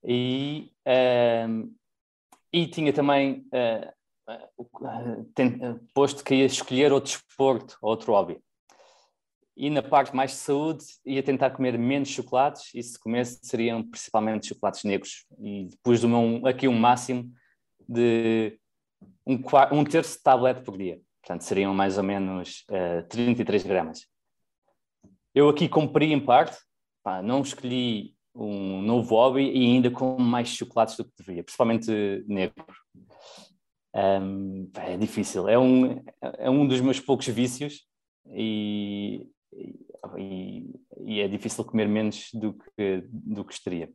e, uh, e tinha também uh, posto que ia escolher outro desporto, outro hobby. E na parte mais de saúde, ia tentar comer menos chocolates, e se comesse seriam principalmente chocolates negros. E depois do meu, aqui um máximo de um, um terço de tablete por dia. Portanto, seriam mais ou menos uh, 33 gramas. Eu aqui cumpri em parte, pá, não escolhi um novo hobby e ainda como mais chocolates do que deveria, principalmente negro. Um, é difícil, é um, é um dos meus poucos vícios e, e, e é difícil comer menos do que, do que gostaria.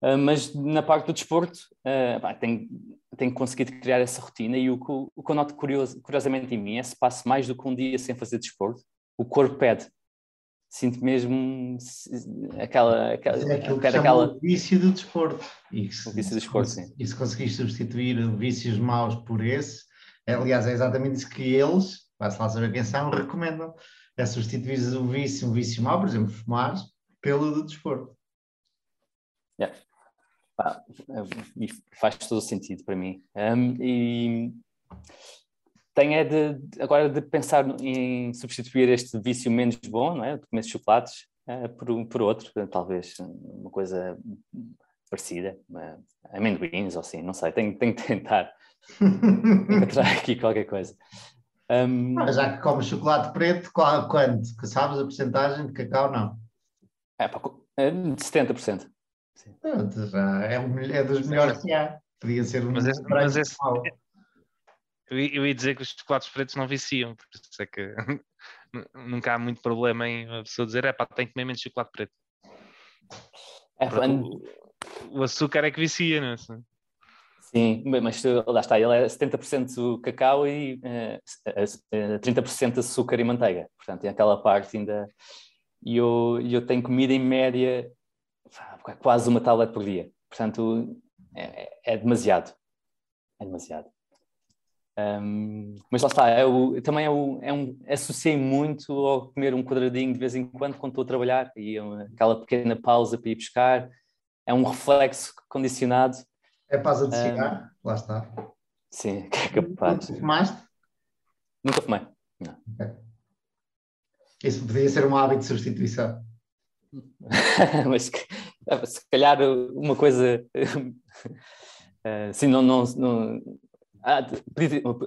Uh, mas na parte do desporto, uh, pá, tenho, tenho conseguido criar essa rotina e o, o, o que eu noto curioso, curiosamente em mim é se passo mais do que um dia sem fazer desporto, o corpo pede sinto mesmo aquela, aquela, é aquilo que aquela... o vício do desporto. Se, o vício do desporto, sim. E se conseguires substituir vícios maus por esse, é, aliás, é exatamente isso que eles, vai-se lá saber quem são, recomendam. É substituir o vício, um vício mau, por exemplo, fumar, pelo do desporto. Yeah. Ah, faz todo o sentido para mim. Um, e tenho é de, agora de pensar em substituir este vício menos bom, não é? De comer chocolates, uh, por, por outro, talvez uma coisa parecida, uh, amendoins ou assim, não sei, tenho, tenho que tentar [laughs] encontrar aqui qualquer coisa. Um... Ah, já que comes chocolate preto, qual, quanto? Que sabes a porcentagem de cacau, não? É, é de 70%. Sim. Já é, é dos melhores que há. Podia ser um mas, esse, mas esse, eu, eu ia dizer que os chocolates pretos não viciam, por isso é que [laughs] nunca há muito problema em a pessoa dizer, é pá, tem que comer menos chocolate preto. É, o, o, açúcar é que vicia, não é? Sim, mas lá está, ele é 70% cacau e uh, uh, 30% açúcar e manteiga. Portanto, tem aquela parte ainda. E eu, eu tenho comida em média quase uma tablet por dia. Portanto, é, é demasiado. É demasiado. Um, mas lá está, é o, também é, o, é um, associei muito ao comer um quadradinho de vez em quando quando estou a trabalhar e é aquela pequena pausa para ir buscar, é um reflexo condicionado. É pausa de cigarro, um, lá está. Sim, [laughs] é capaz. Nunca fumaste? Nunca fumei, não. Okay. Isso podia ser um hábito de substituição. [laughs] Mas se calhar uma coisa. [laughs] Sim, não. não, não ah,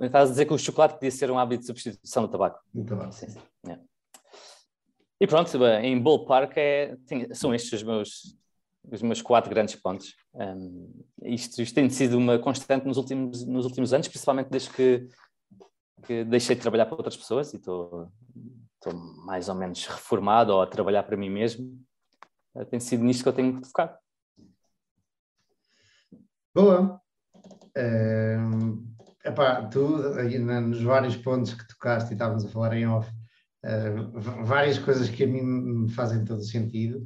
estás a dizer que o chocolate podia ser um hábito de substituição do tabaco. Do tabaco. Sim, sim. É. E pronto, em Ballpark é, são estes os meus, os meus quatro grandes pontos. Um, isto, isto tem sido uma constante nos últimos, nos últimos anos, principalmente desde que, que deixei de trabalhar para outras pessoas e estou, estou mais ou menos reformado ou a trabalhar para mim mesmo. Uh, tem sido nisto que eu tenho focado. Boa. Um, epá, tu, nos vários pontos que tocaste e estávamos a falar em off, uh, várias coisas que a mim me fazem todo sentido.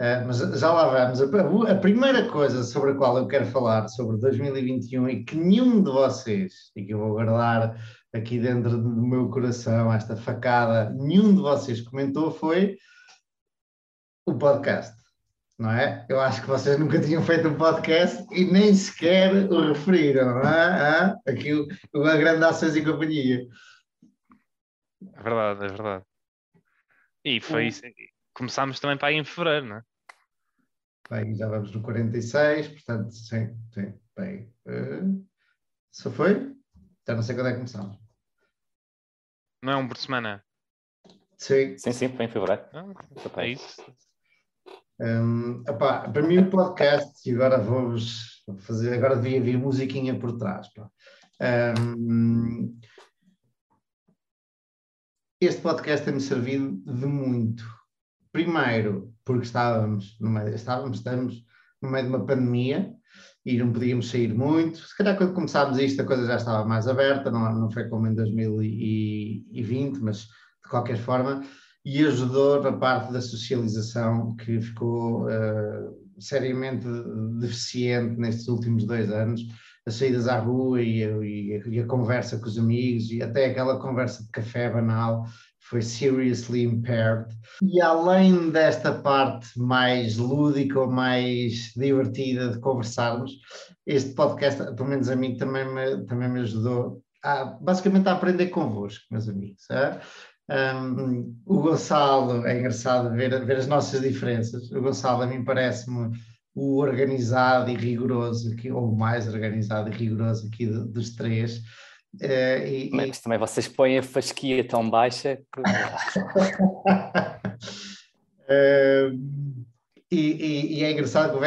Uh, mas já lá vamos. A, a, primeira coisa sobre a qual eu quero falar sobre 2021 e que nenhum de vocês, e que eu vou guardar aqui dentro do meu coração, esta facada, nenhum de vocês comentou foi o podcast. Não é? Eu acho que vocês nunca tinham feito um podcast e nem sequer o referiram, não é? Ah, aqui o, o Grande Ações e Companhia. É verdade, é verdade. E foi isso começámos também para aí em fevereiro, não é? Bem, já vamos no 46, portanto, sim, sim, bem. Uh, só foi? Já não sei quando é que começamos. Não é um por semana? Sim. Sim, sim, foi em fevereiro. Ah, é isso. Um, para mim o podcast, e agora vou-vos fazer, agora devia vir musiquinha por trás. Um, este podcast tem-me servido de muito Primeiro, porque estávamos estávamos, estamos no meio de uma pandemia e não podíamos sair muito. Se calhar quando começámos isto a coisa já estava mais aberta, não, não foi como em 2020, mas de qualquer forma, e ajudou na parte da socialização que ficou uh, seriamente deficiente nestes últimos dois anos. As saídas à rua e, e, e a conversa com os amigos e até aquela conversa de café banal foi seriously impaired. E além desta parte mais lúdica ou mais divertida de conversarmos, este podcast, pelo menos a mim, também me, também me ajudou a, basicamente a aprender convosco, meus amigos. É? Um, o Gonçalo, é engraçado ver, ver as nossas diferenças. O Gonçalo, a mim, parece-me o organizado e rigoroso, aqui, ou o mais organizado e rigoroso aqui dos três. Uh, e, Mas também vocês põem a fasquia tão baixa que... [laughs] uh, e, e, e, é engraçado que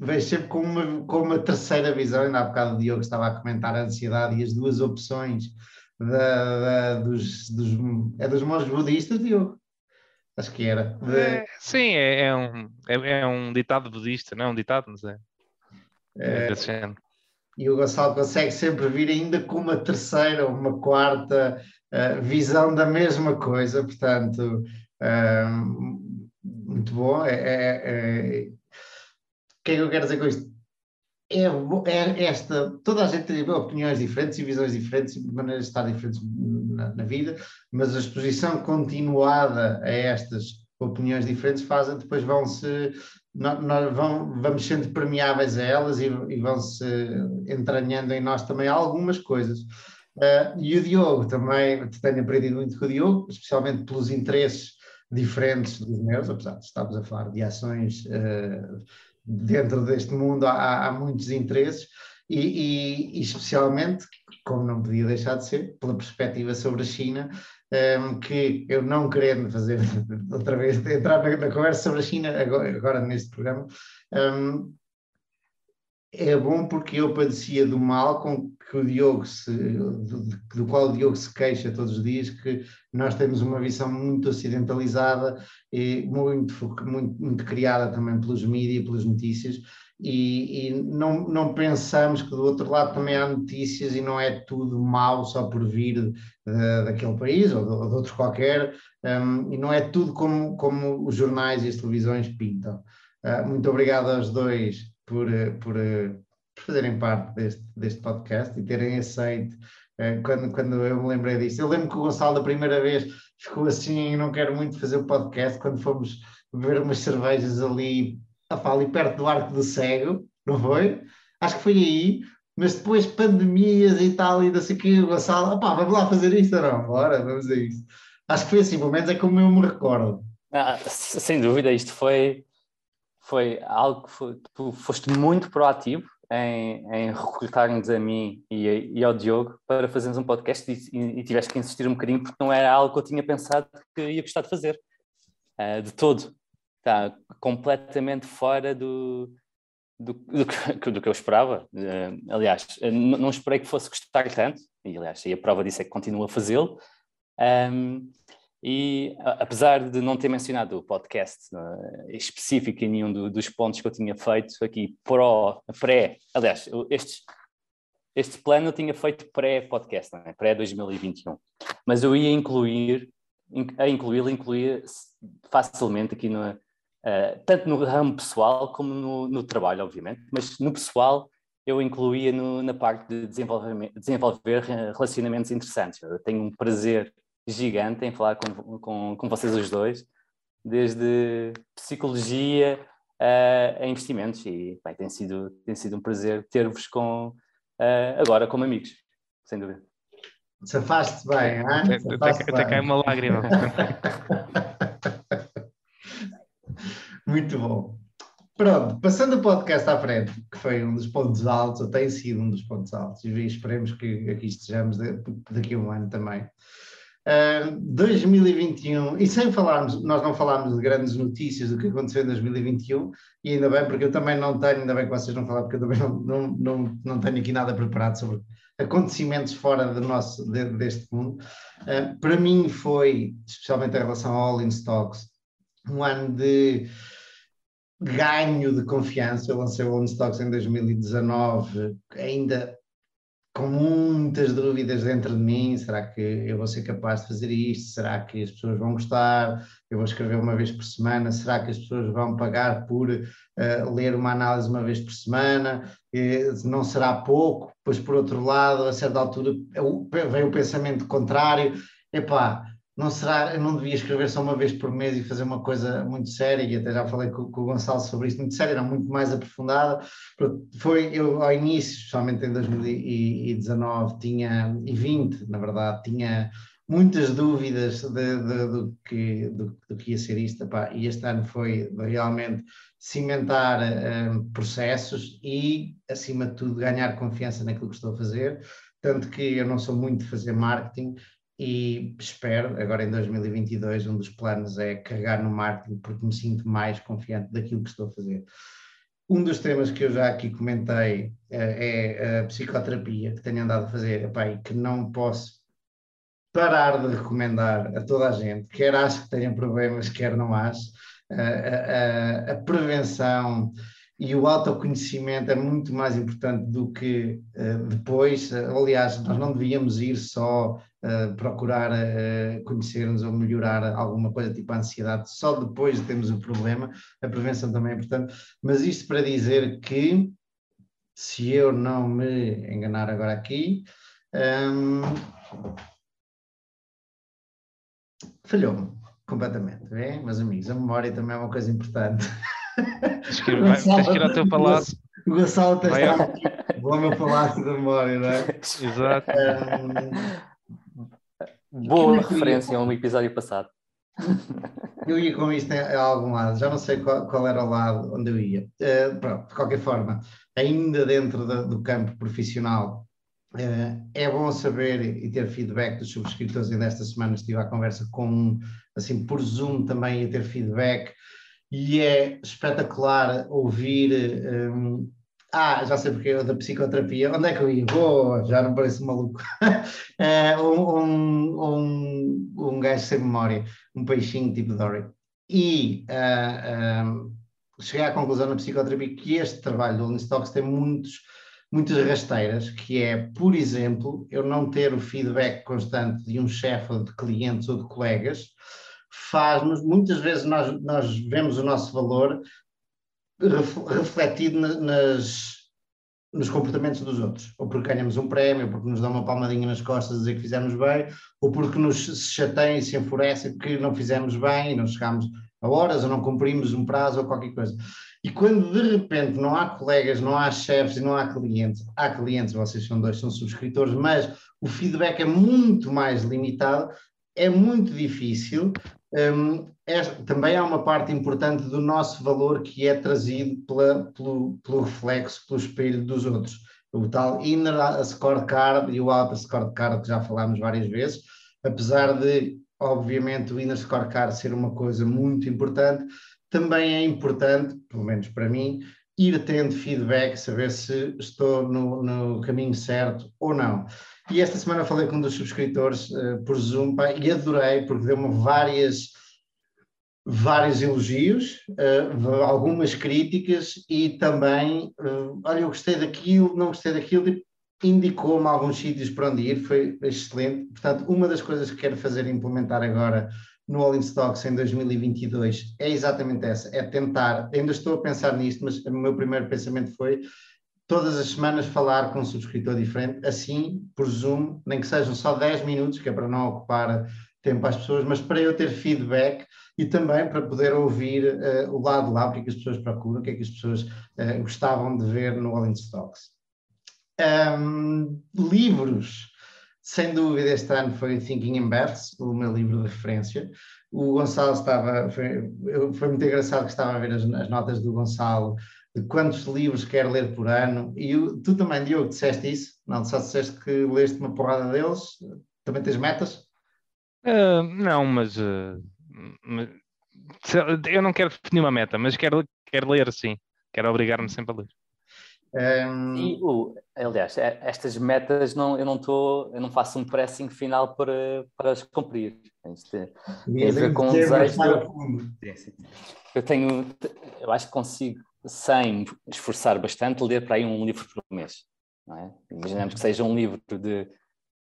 vejo sempre com uma, com uma terceira visão, ainda há bocado o Diogo estava a comentar a ansiedade e as duas opções da, da, dos, dos, é dos monges budistas, Diogo? Acho que era. De... É, sim, é, é um, é, é, um ditado budista, não é um ditado, mas é. é, é e o Gonçalo consegue sempre vir ainda com uma terceira ou uma quarta uh, visão da mesma coisa, portanto, uh, muito bom. É, é, é, o que é que eu quero dizer com isto? É, é, esta, toda a gente tem opiniões diferentes e visões diferentes e maneiras de estar diferentes na, na, vida, mas a exposição continuada a estas opiniões diferentes fazem, depois vão se nós, vão, vamos sendo permeáveis a elas e, e vão-se entranhando em nós também algumas coisas. Uh, e o Diogo também, tenho aprendido muito com o Diogo, especialmente pelos interesses diferentes dos meus, apesar de estarmos a falar de ações uh, dentro deste mundo, há, há muitos interesses, e, e, e, especialmente, como não podia deixar de ser, pela perspectiva sobre a China, um, ehm, que eu não querendo fazer [laughs] outra vez, entrar na, na conversa sobre a China agora, agora neste programa, um, ehm, é bom porque eu padecia do mal com que o Diogo se, do, do, qual o Diogo se queixa todos os dias, que nós temos uma visão muito ocidentalizada e muito, muito, muito criada também pelos mídias, pelas notícias, e, e, não, não pensamos que do outro lado também há notícias e não é tudo mau só por vir daquele país ou de, de outro qualquer, um, e não é tudo como, como os jornais e as televisões pintam. Uh, muito obrigado aos dois por, por, por fazerem parte deste, deste podcast e terem aceito uh, quando, quando eu me lembrei disso. Eu lembro que o Gonçalo, da primeira vez, ficou assim: não quero muito fazer o podcast, quando fomos beber umas cervejas ali opa, ali perto do Arco do Cego, não foi? Acho que foi aí, mas depois pandemias e tal, e não sei o que, o Gonçalo, opá, vamos lá fazer isto ou não? Bora, vamos a isso. Acho que foi assim, pelo menos é como eu me recordo. Ah, sem dúvida, isto foi, foi algo que foi, tu foste muito proativo em, em recrutar-nos a mim e, e, ao Diogo para fazermos um podcast e, e, tiveste que insistir um bocadinho porque não era algo que eu tinha pensado que ia gostar de fazer, uh, de todo. Está completamente fora do, do, do, que, [laughs] do que eu esperava. Uh, aliás, não esperei que fosse gostar tanto, e aliás, e a prova disso é que continuo a fazê-lo. Um, e apesar de não ter mencionado o podcast uh, específico em nenhum do, dos pontos que eu tinha feito aqui pró, pré, aliás, este, este plano eu tinha feito pré-podcast, é? pré-2021, mas eu ia incluir, a incluí-lo, incluir facilmente aqui no, uh, tanto no ramo pessoal como no, no, trabalho, obviamente, mas no pessoal eu incluía no, na parte de desenvolver, desenvolver relacionamentos interessantes. Eu tenho um prazer gigante em falar com, com, com vocês os dois, desde psicologia uh, a investimentos. E bem, tem, sido, tem sido um prazer ter-vos com, uh, agora como amigos, sem dúvida. Safaste bem, hein? Até, até cai uma lágrima. [laughs] Muito bom. Pronto, passando o podcast à frente, que foi um dos pontos altos, ou tem sido um dos pontos altos, e esperemos que aqui estejamos daqui a um ano também. 2021, e sem falarmos, nós não falámos de grandes notícias do que aconteceu em 2021, e ainda bem, porque eu também não tenho, ainda bem que vocês não falaram, porque eu também não, não, não, não tenho aqui nada preparado sobre acontecimentos fora do nosso, de, deste mundo. Uh, para mim foi, especialmente em relação ao All in Stocks, um ano de ganho de confiança. Eu lancei o All in Stocks em 2019, ainda com muitas dúvidas dentro de mim: será que eu vou ser capaz de fazer isto? Será que as pessoas vão gostar? Eu vou escrever uma vez por semana? Será que as pessoas vão pagar por uh, ler uma análise uma vez por semana? Uh, não será pouco? Pois, por outro lado, a certa altura vem o pensamento contrário: epá, não será, não devia escrever só uma vez por mês e fazer uma coisa muito séria, e até já falei com, com o Gonçalo sobre isso, muito séria, era muito mais aprofundada. Foi, eu ao início, especialmente em 2019, tinha, e 20, na verdade, tinha muitas dúvidas de, de, do, que, do, do, que ia ser isto, e este ano foi realmente cimentar um, processos e, acima de tudo, ganhar confiança naquilo que estou a fazer, tanto que eu não sou muito de fazer marketing, e espero, agora em 2022, um dos planos é carregar no marketing porque me sinto mais confiante daquilo que estou a fazer. Um dos temas que eu já aqui comentei eh, é a psicoterapia que tenho andado a fazer epá, e que não posso parar de recomendar a toda a gente, quer acho que tenha problemas, quer não acho, a, a, prevenção e o autoconhecimento é muito mais importante do que uh, depois. aliás, nós não devíamos ir só uh, procurar uh, conhecer-nos ou melhorar alguma coisa tipo a ansiedade só depois de termos o problema. A prevenção também é importante. Mas isto para dizer que, se eu não me enganar agora aqui, um, falhou-me completamente, bem, meus amigos? A memória também é uma coisa importante. Tens que ir, vai, tens que ir ao teu palácio. O Gonçalo está aqui, vou ao meu palácio da memória, não é? [laughs] Exato. Um, Boa referência a um episódio passado. Eu ia com isto a algum lado, já não sei qual, qual era o lado onde eu ia. Uh, pronto, de qualquer forma, ainda dentro do, do campo profissional, uh, é bom saber e ter feedback dos subscritores. E desta semana estive à conversa com um, assim, por Zoom também, a ter feedback e é espetacular ouvir. Um, ah, já sei porque é da psicoterapia. Onde é que eu ia? Boa, já não parece maluco. é, [laughs] um, um, um gajo sem memória, um peixinho tipo Dory. E uh, cheguei à conclusão na psicoterapia que este trabalho do Stocks tem muitos, muitas rasteiras, que é, por exemplo, eu não ter o feedback constante de um chefe ou de clientes ou de colegas, faz-nos, muitas vezes nós, nós vemos o nosso valor refletido nas, nos comportamentos dos outros, ou porque ganhamos um prémio, ou porque nos dão uma palmadinha nas costas a dizer que fizemos bem, ou porque nos chateiam e se enfurecem porque não fizemos bem e não chegamos a horas, ou não cumprimos um prazo, ou qualquer coisa. E quando de repente não há colegas, não há chefes e não há clientes, há clientes, vocês são dois, são subscritores, mas o feedback é muito mais limitado, é muito difícil. Um, é, também há uma parte importante do nosso valor que é trazido pela, pelo, pelo reflexo, pelo espelho dos outros. O tal inner scorecard e o outer scorecard que já falámos várias vezes, apesar de, obviamente, o inner scorecard ser uma coisa muito importante, também é importante, pelo menos para mim, ir tendo feedback, saber se estou no, no caminho certo ou não. E esta semana falei com um dos subscritores uh, por Zoom pá, e adorei, porque deu-me várias, vários elogios, uh, algumas críticas e também, uh, olha, eu gostei daquilo, não gostei daquilo, tipo, indicou-me alguns sítios para onde ir, foi excelente. Portanto, uma das coisas que quero fazer e implementar agora no All in Stocks em 2022 é exatamente essa, é tentar, ainda estou a pensar nisto, mas o meu primeiro pensamento foi todas as semanas falar com um subscritor diferente, assim, por Zoom, nem que sejam só 10 minutos, que é para não ocupar tempo às pessoas, mas para eu ter feedback e também para poder ouvir uh, o lado lá, o que é que as pessoas procuram, o que é que as pessoas uh, gostavam de ver no All in Stocks. Um, livros, sem dúvida, este ano foi Thinking in Bets, o meu livro de referência. O Gonçalo estava, foi, foi muito engraçado que estava a ver as, as, notas do Gonçalo de quantos livros quer ler por ano. E tu também, Diogo, disseste isso? Não, só disseste que leste uma porrada deles. Também tens metas? Uh, não, mas, uh, eu não quero definir uma meta, mas quero, quero ler sim. Quero obrigar-me sempre a ler. Um... E, uh, aliás, é, estas metas não, eu não estou, eu não faço um pressing final para, para as cumprir. Tem a ver com um desejo. De... Eu tenho, eu acho que consigo, sem esforçar bastante, ler para aí um livro por mês. É? Imaginemos que seja um livro de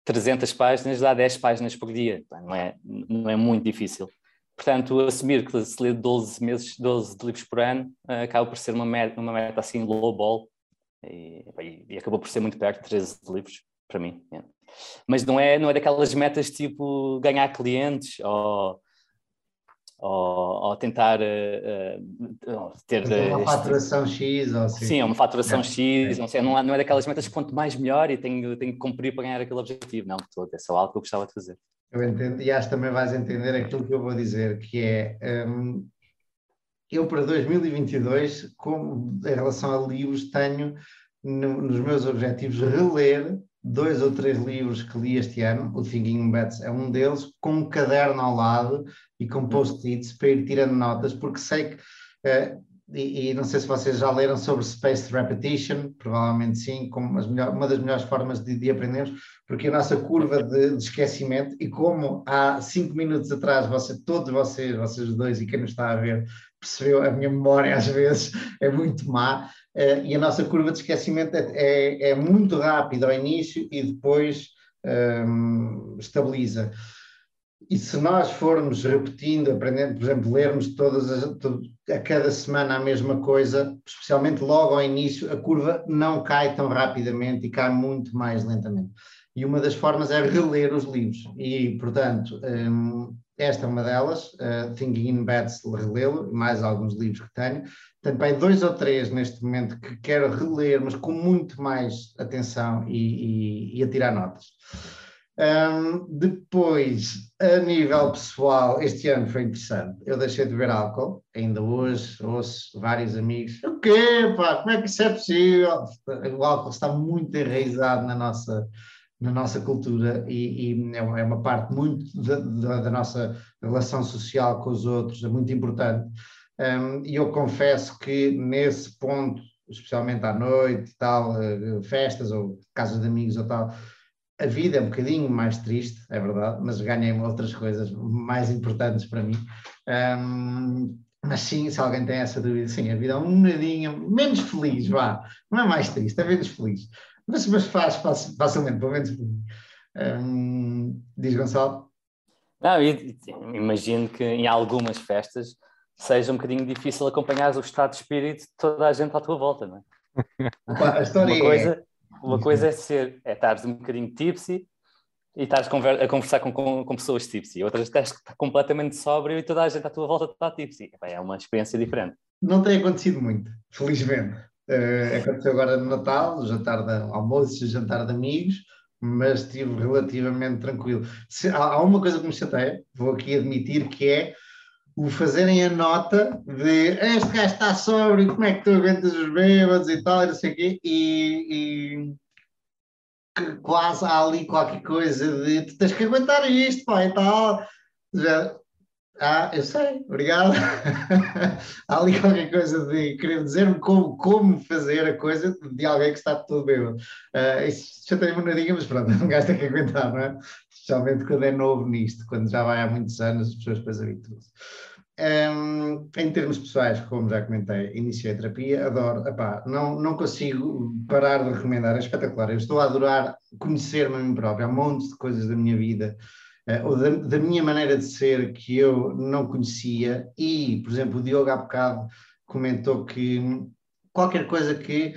300 páginas, dá 10 páginas por dia. Não é, não é muito difícil. Portanto, assumir que se lê 12 meses, 12 livros por ano, uh, acaba por ser uma meta, uma meta assim low ball, e, e, acabou por ser muito perto, 13 livros, para mim. Yeah. Mas não é, não é daquelas metas tipo ganhar clientes ou, ou, ou tentar uh, ter. Uma faturação X ou assim. Sim, uma faturação é. X, não, sei, não, não é daquelas metas que quanto mais melhor e tenho, tenho que cumprir para ganhar aquele objetivo. Não, todo, é só algo que eu gostava de fazer. Eu entendo, e acho que também vais entender aquilo que eu vou dizer, que é. Um, eu para 2022, como em relação a livros, tenho no, nos meus objetivos reler dois ou três livros que li este ano, o Thinking Bets é um deles, com um caderno ao lado e com post-its para ir tirando notas, porque sei que, uh, e, e, não sei se vocês já leram sobre Spaced Repetition, provavelmente sim, como melhor, uma das melhores formas de, de aprendermos, porque a nossa curva de, de, esquecimento, e como há cinco minutos atrás, você, todos vocês, vocês dois e quem nos está a ver, percebeu, a minha memória às vezes é muito má, uh, e a nossa curva de esquecimento é, é, é muito rápida ao início e depois um, ehm, estabiliza. E se nós formos repetindo, aprendendo, por exemplo, lermos todas as, a cada semana a mesma coisa, especialmente logo ao início, a curva não cai tão rapidamente e cai muito mais lentamente. E uma das formas é reler os livros. E, portanto, um, esta é uma delas, uh, Thinking in Beds, relê-lo, mais alguns livros que tenho. Tenho bem dois ou três neste momento que quero reler, mas com muito mais atenção e, e, e a tirar notas. Um, depois, a nível pessoal, este ano foi interessante. Eu deixei de beber álcool, ainda hoje ouço vários amigos. O quê, pá? Como é que isso é possível? O álcool está muito enraizado na nossa, na nossa cultura e, e é, é uma parte muito da, da, da, nossa relação social com os outros, é muito importante. Um, e eu confesso que nesse ponto, especialmente à noite, tal, eh, festas ou casas de amigos ou tal, a vida é um bocadinho mais triste, é verdade, mas ganhei outras coisas mais importantes para mim. Um, mas sim, se alguém tem essa dúvida, sim, a vida é um bocadinho menos feliz, vá, não é mais triste, é menos feliz mas, mas faz facilmente, pelo menos um, diz Gonçalo. Não, imagino que em algumas festas seja um bocadinho difícil acompanhar o estado de espírito de toda a gente à tua volta, não é? [laughs] Opa, a história uma coisa, é... Uma coisa é ser, é estares um bocadinho tipsy e estás a conversar com, com, com pessoas tipsy, outras estás completamente sóbrio e toda a gente à tua volta está tipsy. É uma experiência diferente. Não tem acontecido muito, felizmente. Uh, aconteceu agora no Natal, jantar de almoço jantar de amigos. mas estive relativamente tranquilo. Se, há, há uma coisa que me chateia, vou aqui admitir, que é o fazerem a nota de este gajo está sóbrio, como é que tu aguentas os bêbados e tal, e não sei o quê, e, e quase há ali qualquer coisa de tu tens que aguentar isto, pá, e tal. Já, ah, eu sei, obrigado. [laughs] Há ali qualquer coisa de querer dizer-me como, como fazer a coisa de alguém que está todo bêbado. Uh, isso já tem monadinha, mas pronto, [laughs] gajo tem que aguentar, não é? Especialmente quando é novo nisto, quando já vai há muitos anos, as pessoas depois habituam-se. Um, em termos pessoais, como já comentei, iniciei a terapia, adoro, epá, não, não consigo parar de recomendar, é espetacular. Eu estou a adorar conhecer-me a mim próprio, há um monte de coisas da minha vida ou da, da, minha maneira de ser que eu não conhecia. E, por exemplo, o Diogo há bocado comentou que qualquer coisa que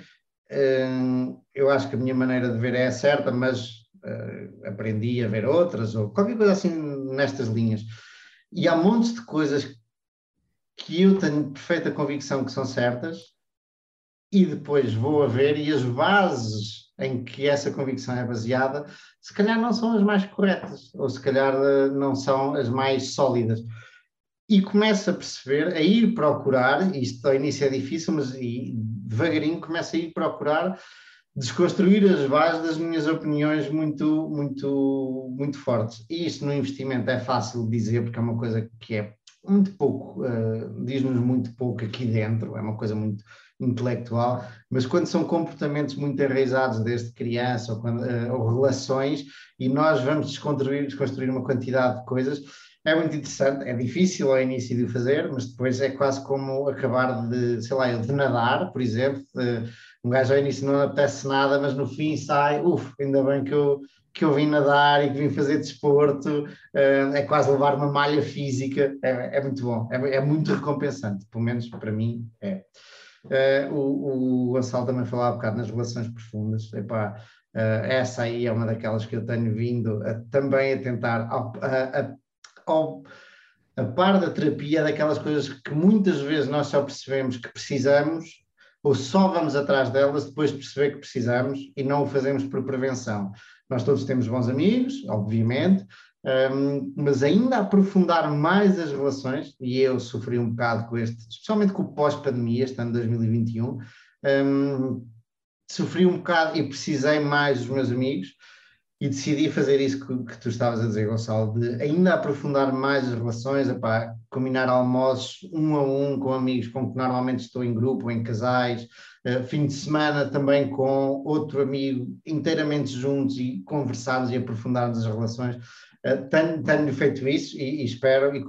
uh, eu acho que a minha maneira de ver é certa, mas uh, aprendi a ver outras, ou qualquer coisa assim nestas linhas. E há montes de coisas que eu tenho perfeita convicção que são certas e depois vou a ver e as bases em que essa convicção é baseada, se calhar não são as mais corretas, ou se calhar eh, não são as mais sólidas. E começo a perceber, a ir procurar, isto ao início é difícil, mas devagarinho começo a ir procurar desconstruir as bases das minhas opiniões muito, muito, muito fortes. E isto no investimento é fácil dizer, porque é uma coisa que é muito pouco, uh, diz-nos muito pouco aqui dentro, é uma coisa muito intelectual, mas quando são comportamentos muito enraizados desde criança ou, quando, uh, ou relações e nós vamos desconstruir, desconstruir uma quantidade de coisas, é muito interessante, é difícil ao início de o fazer, mas depois é quase como acabar de, sei lá, de nadar, por exemplo, uh, um gajo ao início não apetece nada, mas no fim sai, uff, ainda bem que eu, que eu vim nadar e que vim fazer desporto, uh, é quase levar uma malha física, é, é muito bom, é, é muito recompensante, pelo menos para mim é. Uh, o, o Gonçalo também falava um bocado nas relações profundas. Epá, uh, essa aí é uma daquelas que eu tenho vindo a, também a tentar, ao, a, ao, a par da terapia, daquelas coisas que muitas vezes nós só percebemos que precisamos ou só vamos atrás delas depois de perceber que precisamos e não o fazemos por prevenção. Nós todos temos bons amigos, obviamente, um, mas ainda aprofundar mais as relações, e eu sofri um bocado com este, especialmente com o pós-pandemia, este ano 2021, um, sofri um bocado e precisei mais dos meus amigos e decidi fazer isso que, que, tu estavas a dizer, Gonçalo, de ainda aprofundar mais as relações, epá, combinar almoços um a um com amigos com que normalmente estou em grupo, em casais, uh, fim de semana também com outro amigo, inteiramente juntos e conversarmos e aprofundarmos as relações. Eh, tenho, tenho, feito isso e, e espero, e,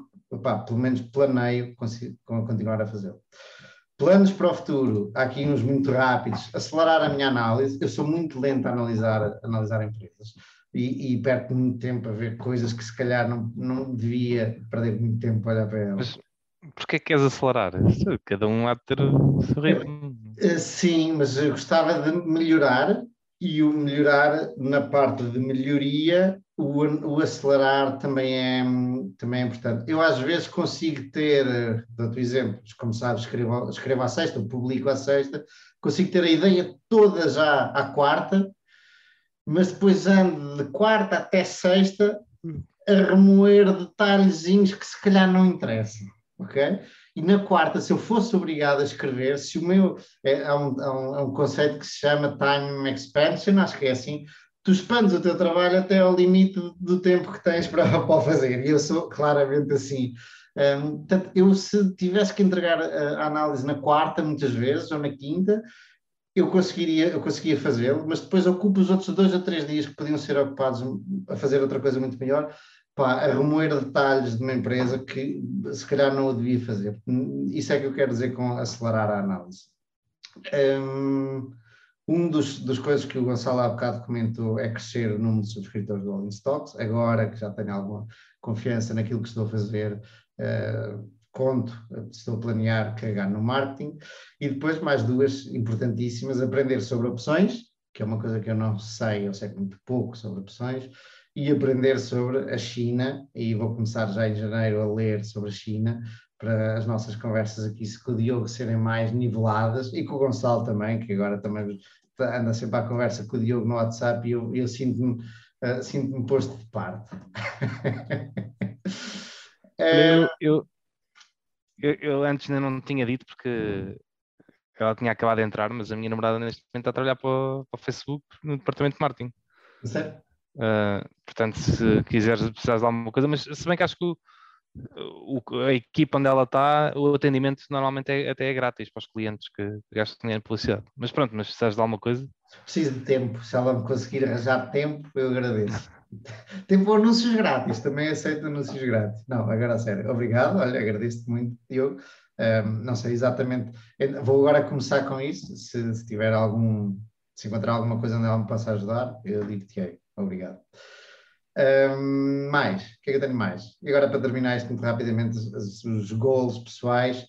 pelo menos planeio continuar a fazê-lo. Planos para o futuro, há aqui uns muito rápidos. Acelerar a minha análise. Eu sou muito lento a analisar, a analisar empresas e, e perco muito tempo a ver coisas que se calhar não, não devia perder muito tempo a olhar para elas. Mas porquê que queres acelerar? Cada um há de ter o seu ritmo. Eh, sim, mas eu gostava de melhorar e o melhorar na parte de melhoria o, o, acelerar também é, também é importante. Eu às vezes consigo ter, dou-te exemplo, como sabes, escrevo, escrevo à sexta, publico à sexta, consigo ter a ideia toda já à quarta, mas depois ando de quarta até sexta a remoer detalhezinhos que se calhar não interessam, ok? E na quarta, se eu fosse obrigado a escrever, se o meu. É, um, um, há um conceito que se chama time expansion, acho que é assim, tu expandes o teu trabalho até ao limite do tempo que tens para, [laughs] para o fazer. E eu sou claramente assim. Um, portanto, eu se tivesse que entregar a, análise na quarta, muitas vezes, ou na quinta, eu conseguiria, eu conseguia fazê-lo, mas depois ocupo os outros dois ou três dias que podiam ser ocupados a fazer outra coisa muito melhor, pá, a remoer detalhes de uma empresa que se calhar não o devia fazer. Isso é que eu quero dizer com acelerar a análise. Um, um dos, dos coisas que o Gonçalo há bocado comentou é crescer o número de subscritores do All in Stocks. Agora que já tenho alguma confiança naquilo que estou a fazer, uh, conto, estou a planear cagar no marketing. E depois mais duas importantíssimas, aprender sobre opções, que é uma coisa que eu não sei, eu sei muito pouco sobre opções, e aprender sobre a China, e vou começar já em janeiro a ler sobre a China, para as nossas conversas aqui com o Diogo serem mais niveladas e com o Gonçalo também, que agora também anda sempre à conversa com o Diogo no WhatsApp e eu, eu sinto-me uh, sinto posto de parte. [laughs] eu, eu, eu, eu, antes ainda não tinha dito porque ela tinha acabado de entrar, mas a minha namorada neste momento está a trabalhar para o, para o Facebook no departamento de marketing. Sério? Uh, portanto, se quiseres, precisares de alguma coisa, mas se bem que acho que o, a equipa onde ela está, o atendimento normalmente é, até é grátis para os clientes que gastam dinheiro em publicidade. Mas pronto, mas se precisares de alguma coisa. Preciso de tempo, se ela me conseguir arranjar tempo, eu agradeço. [laughs] [laughs] tempo anúncios grátis, também aceito anúncios grátis. Não, agora a sério, obrigado, olha, agradeço-te muito, Diogo. Um, não sei exatamente, vou agora começar com isso. Se, se tiver algum, se encontrar alguma coisa onde ela me possa ajudar, eu digo-te Obrigado. Um, mais, o que é que eu tenho mais? E agora, para terminar isto muito rapidamente, os, os goals pessoais,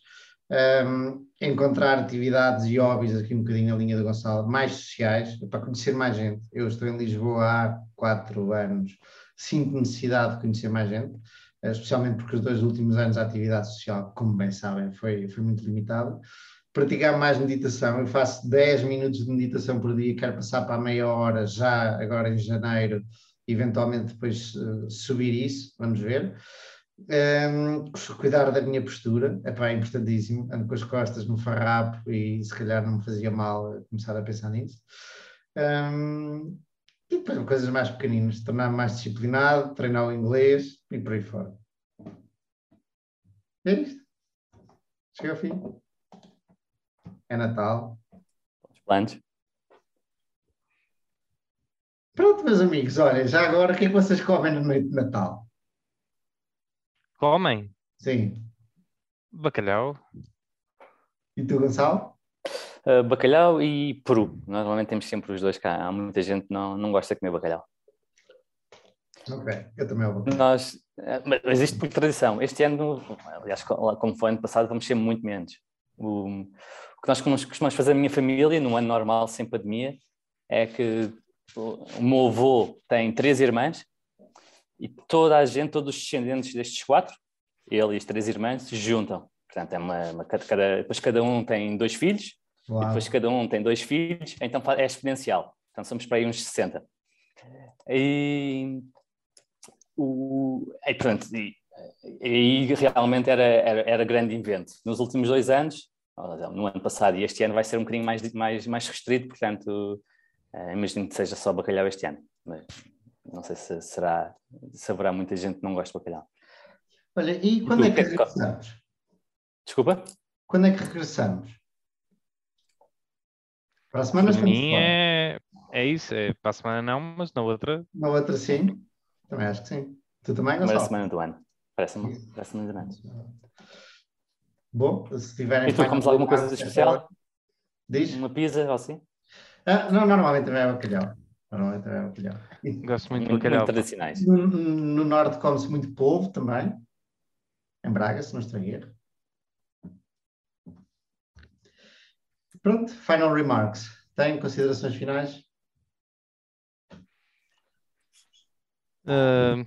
um, encontrar atividades e hobbies, aqui um bocadinho na linha do Gonçalo, mais sociais, para conhecer mais gente. Eu estou em Lisboa há quatro anos, sinto necessidade de conhecer mais gente, especialmente porque os dois últimos anos a atividade social, como bem sabem, foi, foi muito limitada. Praticar mais meditação, eu faço 10 minutos de meditação por dia, quero passar para a meia hora já agora em janeiro eventualmente depois uh, subir isso, vamos ver. Um, cuidar da minha postura, epá, é importantíssimo, ando com as costas no farrapo e se calhar não me fazia mal começar a pensar nisso. Um, e depois coisas mais pequeninas, tornar-me mais disciplinado, treinar o inglês e por aí fora. É isto. Cheguei ao fim. É Natal. Planos. Pronto, meus amigos, olha, já agora o que é que vocês comem na noite de Natal? Comem? Sim. Bacalhau. E tu, Gonçalo? Uh, bacalhau e peru. Normalmente temos sempre os dois cá. Há muita gente que não, não gosta de comer bacalhau. Ok, eu também amo. Nós, eh, mas isto por tradição. Este ano, aliás, como foi ano passado, vamos ser muito menos. O, o que nós costumamos fazer na minha família, num ano normal, sem pandemia, é que o meu avô tem três irmãs e toda a gente, todos os descendentes destes quatro, ele e as três irmãs, se juntam. Portanto, é uma, uma cada, depois cada um tem dois filhos, depois cada um tem dois filhos, então é exponencial. Então somos para aí uns 60. E, o, e pronto, e, e realmente era, era, era grande invento. Nos últimos dois anos, no ano passado e este ano vai ser um bocadinho mais, mais, mais restrito, portanto Uh, imagino que seja só bacalhau este ano, mas não sei se será, se haverá muita gente que não gosta de bacalhau. Olha, e quando e tu, é que regressamos? Desculpa? Quando é que regressamos? Para a semana Para mim é, é isso, é para a semana não, mas na outra. Na outra sim, também acho que sim. Tu também, Gonçalo? Primeira semana do ano. Parece-me parece muito grande. Bom, se tiverem. E tu comes alguma coisa de especial? Diz? Uma pizza ou assim? Ah, não, normalmente também é bacalhau. Normalmente também é bacalhau. Gosto muito de bacalhau. Muito tradicionais. No, no norte come-se muito polvo também. Em Braga, se não estou erro. Pronto, final remarks. Tem considerações finais? Uh,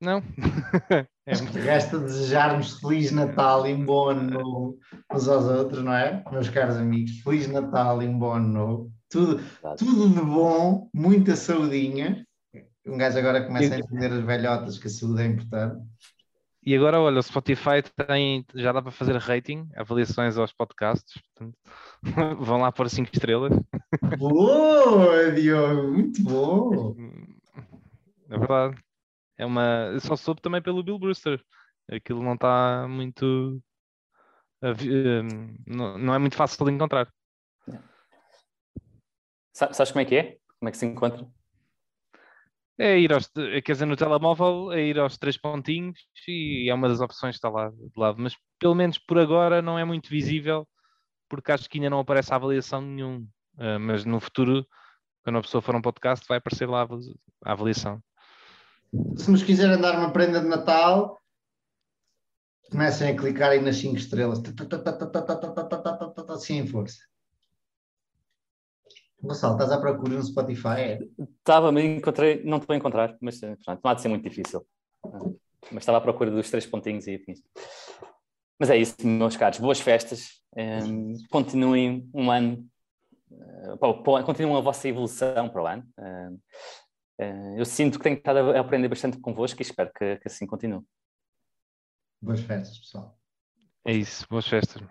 não. [laughs] É Acho que resta desejarmos Feliz Natal e um bom ano novo uns aos outros, não é? Meus caros amigos, Feliz Natal e um bom ano novo. Tudo, tudo de bom, muita saudinha. Um gajo agora começa a entender as velhotas que a saúde é importante. E agora, olha, o Spotify tem, já dá para fazer rating, avaliações aos podcasts. Portanto, [laughs] vão lá pôr 5 estrelas. Boa, Diogo, muito bom. É verdade. É uma. só soube também pelo Bill Brewster. Aquilo não está muito. Não é muito fácil de encontrar. Sabes como é que é? Como é que se encontra? É ir aos, quer dizer, no telemóvel, é ir aos três pontinhos e é uma das opções que está lá de lado. Mas pelo menos por agora não é muito visível, porque acho que ainda não aparece a avaliação nenhum. Uh, mas no futuro, quando a pessoa for um podcast, vai aparecer lá a avaliação se nos quiserem dar uma prenda de Natal, comecem a clicar aí nas 5 estrelas. Assim em força. Gonçalo, estás à procura no Spotify? Estava, me encontrei, não estou a encontrar, mas pronto, não há de ser muito difícil. Mas estava à procura dos três pontinhos e afins. Mas é isso, meus caros, boas festas. Um, continuem um ano continuem a vossa evolução para o ano. Uh, uh, eu sinto que tenho estado a aprender bastante convosco e espero que, que assim continue. Boas festas, pessoal. É isso, boas festas.